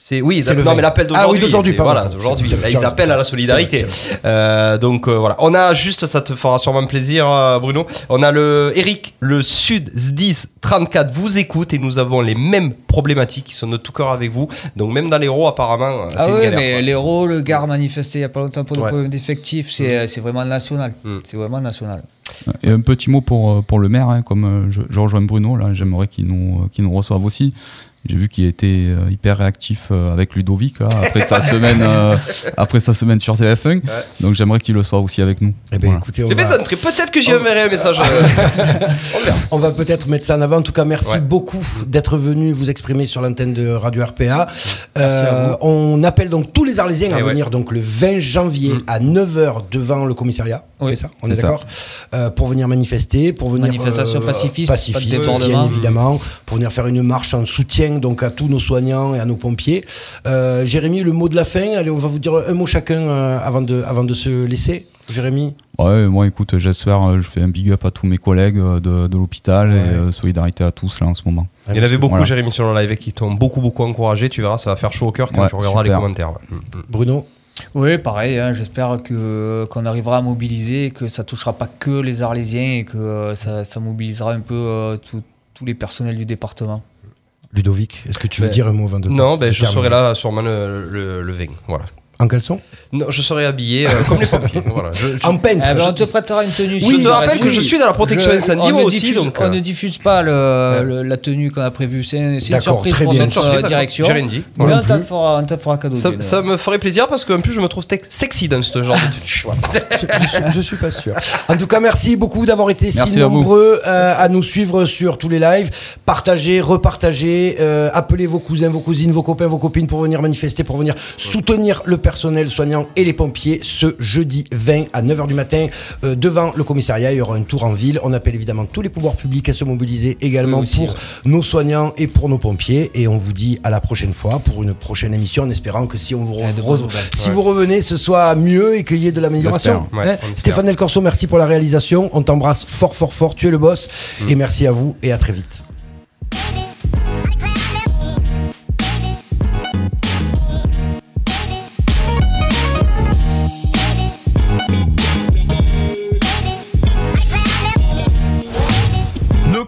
C'est oui, C'est le non mais l'appel Ah oui, d'aujourd'hui. d'aujourd'hui. Voilà, d'aujourd'hui. Là, ils appellent à la c'est- solidarité. c'est- Euh, donc euh, voilà, on a juste, ça te fera sûrement plaisir, euh, Bruno. On a le Eric, le Sud 10 34 vous écoute et nous avons les mêmes problématiques qui sont de tout cœur avec vous. Donc même dans l'héros apparemment, c'est Ah une oui, galère. mais l'héros, le Gard manifesté il n'y a pas longtemps pour des Ouais. problèmes d'effectifs, c'est c'est vraiment national. Mm. C'est vraiment national. Et un petit mot pour, pour le maire, hein, comme je, je rejoins Bruno, là, j'aimerais qu'il nous, qu'il nous reçoive aussi. J'ai vu qu'il était euh, hyper réactif euh, avec Ludovic là, après, sa semaine, euh, après sa semaine sur TF1. Donc j'aimerais qu'il le soit aussi avec nous. Eh Voilà. écoutez, on va, peut-être que j'y enverrai un message. euh, on va peut-être mettre ça en avant. En tout cas, merci Ouais. beaucoup d'être venu vous exprimer sur l'antenne de Radio RPA. Merci à Euh, on appelle donc tous les Arlésiens à Eh ouais. venir donc le 20 janvier Mm. à 9h devant le commissariat. Oui, c'est ça On est, d'accord Euh, Pour venir manifester, pour venir euh, Manifestation pacifiste, pacifiste, pas de bien débordement. évidemment, pour venir faire une marche en soutien donc à tous nos soignants et à nos pompiers. Euh, Jérémy, le mot de la fin. Allez, on va vous dire un mot chacun euh, avant de avant de se laisser. Jérémy. Ouais, moi écoute, j'espère, euh, je fais un big up à tous mes collègues euh, de, de l'hôpital Ouais. et euh, solidarité à tous là en ce moment. Il y en avait beaucoup, Voilà. Jérémy, sur le live qui t'ont beaucoup, beaucoup encouragé. Tu verras, ça va faire chaud au cœur quand Ouais, tu regarderas les commentaires. Mm, mm. Bruno. Oui, pareil, hein, j'espère que qu'on arrivera à mobiliser, que ça touchera pas que les Arlésiens et que euh, ça, ça mobilisera un peu euh, tout- tous les personnels du département. Ludovic, est-ce que tu veux Ben, dire un mot avant de Non, ben, je serai là sûrement le, le, le 20. Voilà. En caleçon Non, je serai habillé euh, comme les pompiers. voilà. Je- je- En peintre. Eh ben, on te prêtera une tenue. Oui, je te rappelle que je suis dans la protection Je- incendie, on moi ne aussi, diffuse- donc, on euh, ne diffuse pas le- le- la tenue qu'on a prévue. C'est c'est une surprise très pour notre Surprise, euh, direction. j'ai rien dit. Mais on te la plus. fera, fera cadeau. Ça, ça me ferait plaisir parce qu'en plus je me trouve sexy dans ce genre de tenue. Je, je suis pas sûr. En tout cas, merci beaucoup d'avoir été si à nombreux euh, à nous suivre sur tous les lives. Partagez, repartagez, euh, appelez vos cousins, vos cousines, vos copains, vos copines pour venir manifester, pour venir soutenir le personnel soignant et les pompiers ce jeudi 20 à 9h du matin euh, devant le commissariat. Il y aura un tour en ville. On appelle évidemment tous les pouvoirs publics à se mobiliser également aussi, pour ouais. nos soignants et pour nos pompiers. Et on vous dit à la prochaine fois pour une prochaine émission en espérant que si on vous, re- si Ouais. vous revenez, ce soit mieux et qu'il y ait de l'amélioration. Ouais, Hein. Stéphane Del Corso, merci pour la réalisation. On t'embrasse fort, fort, fort. Tu es le boss. Et merci à vous et à très vite.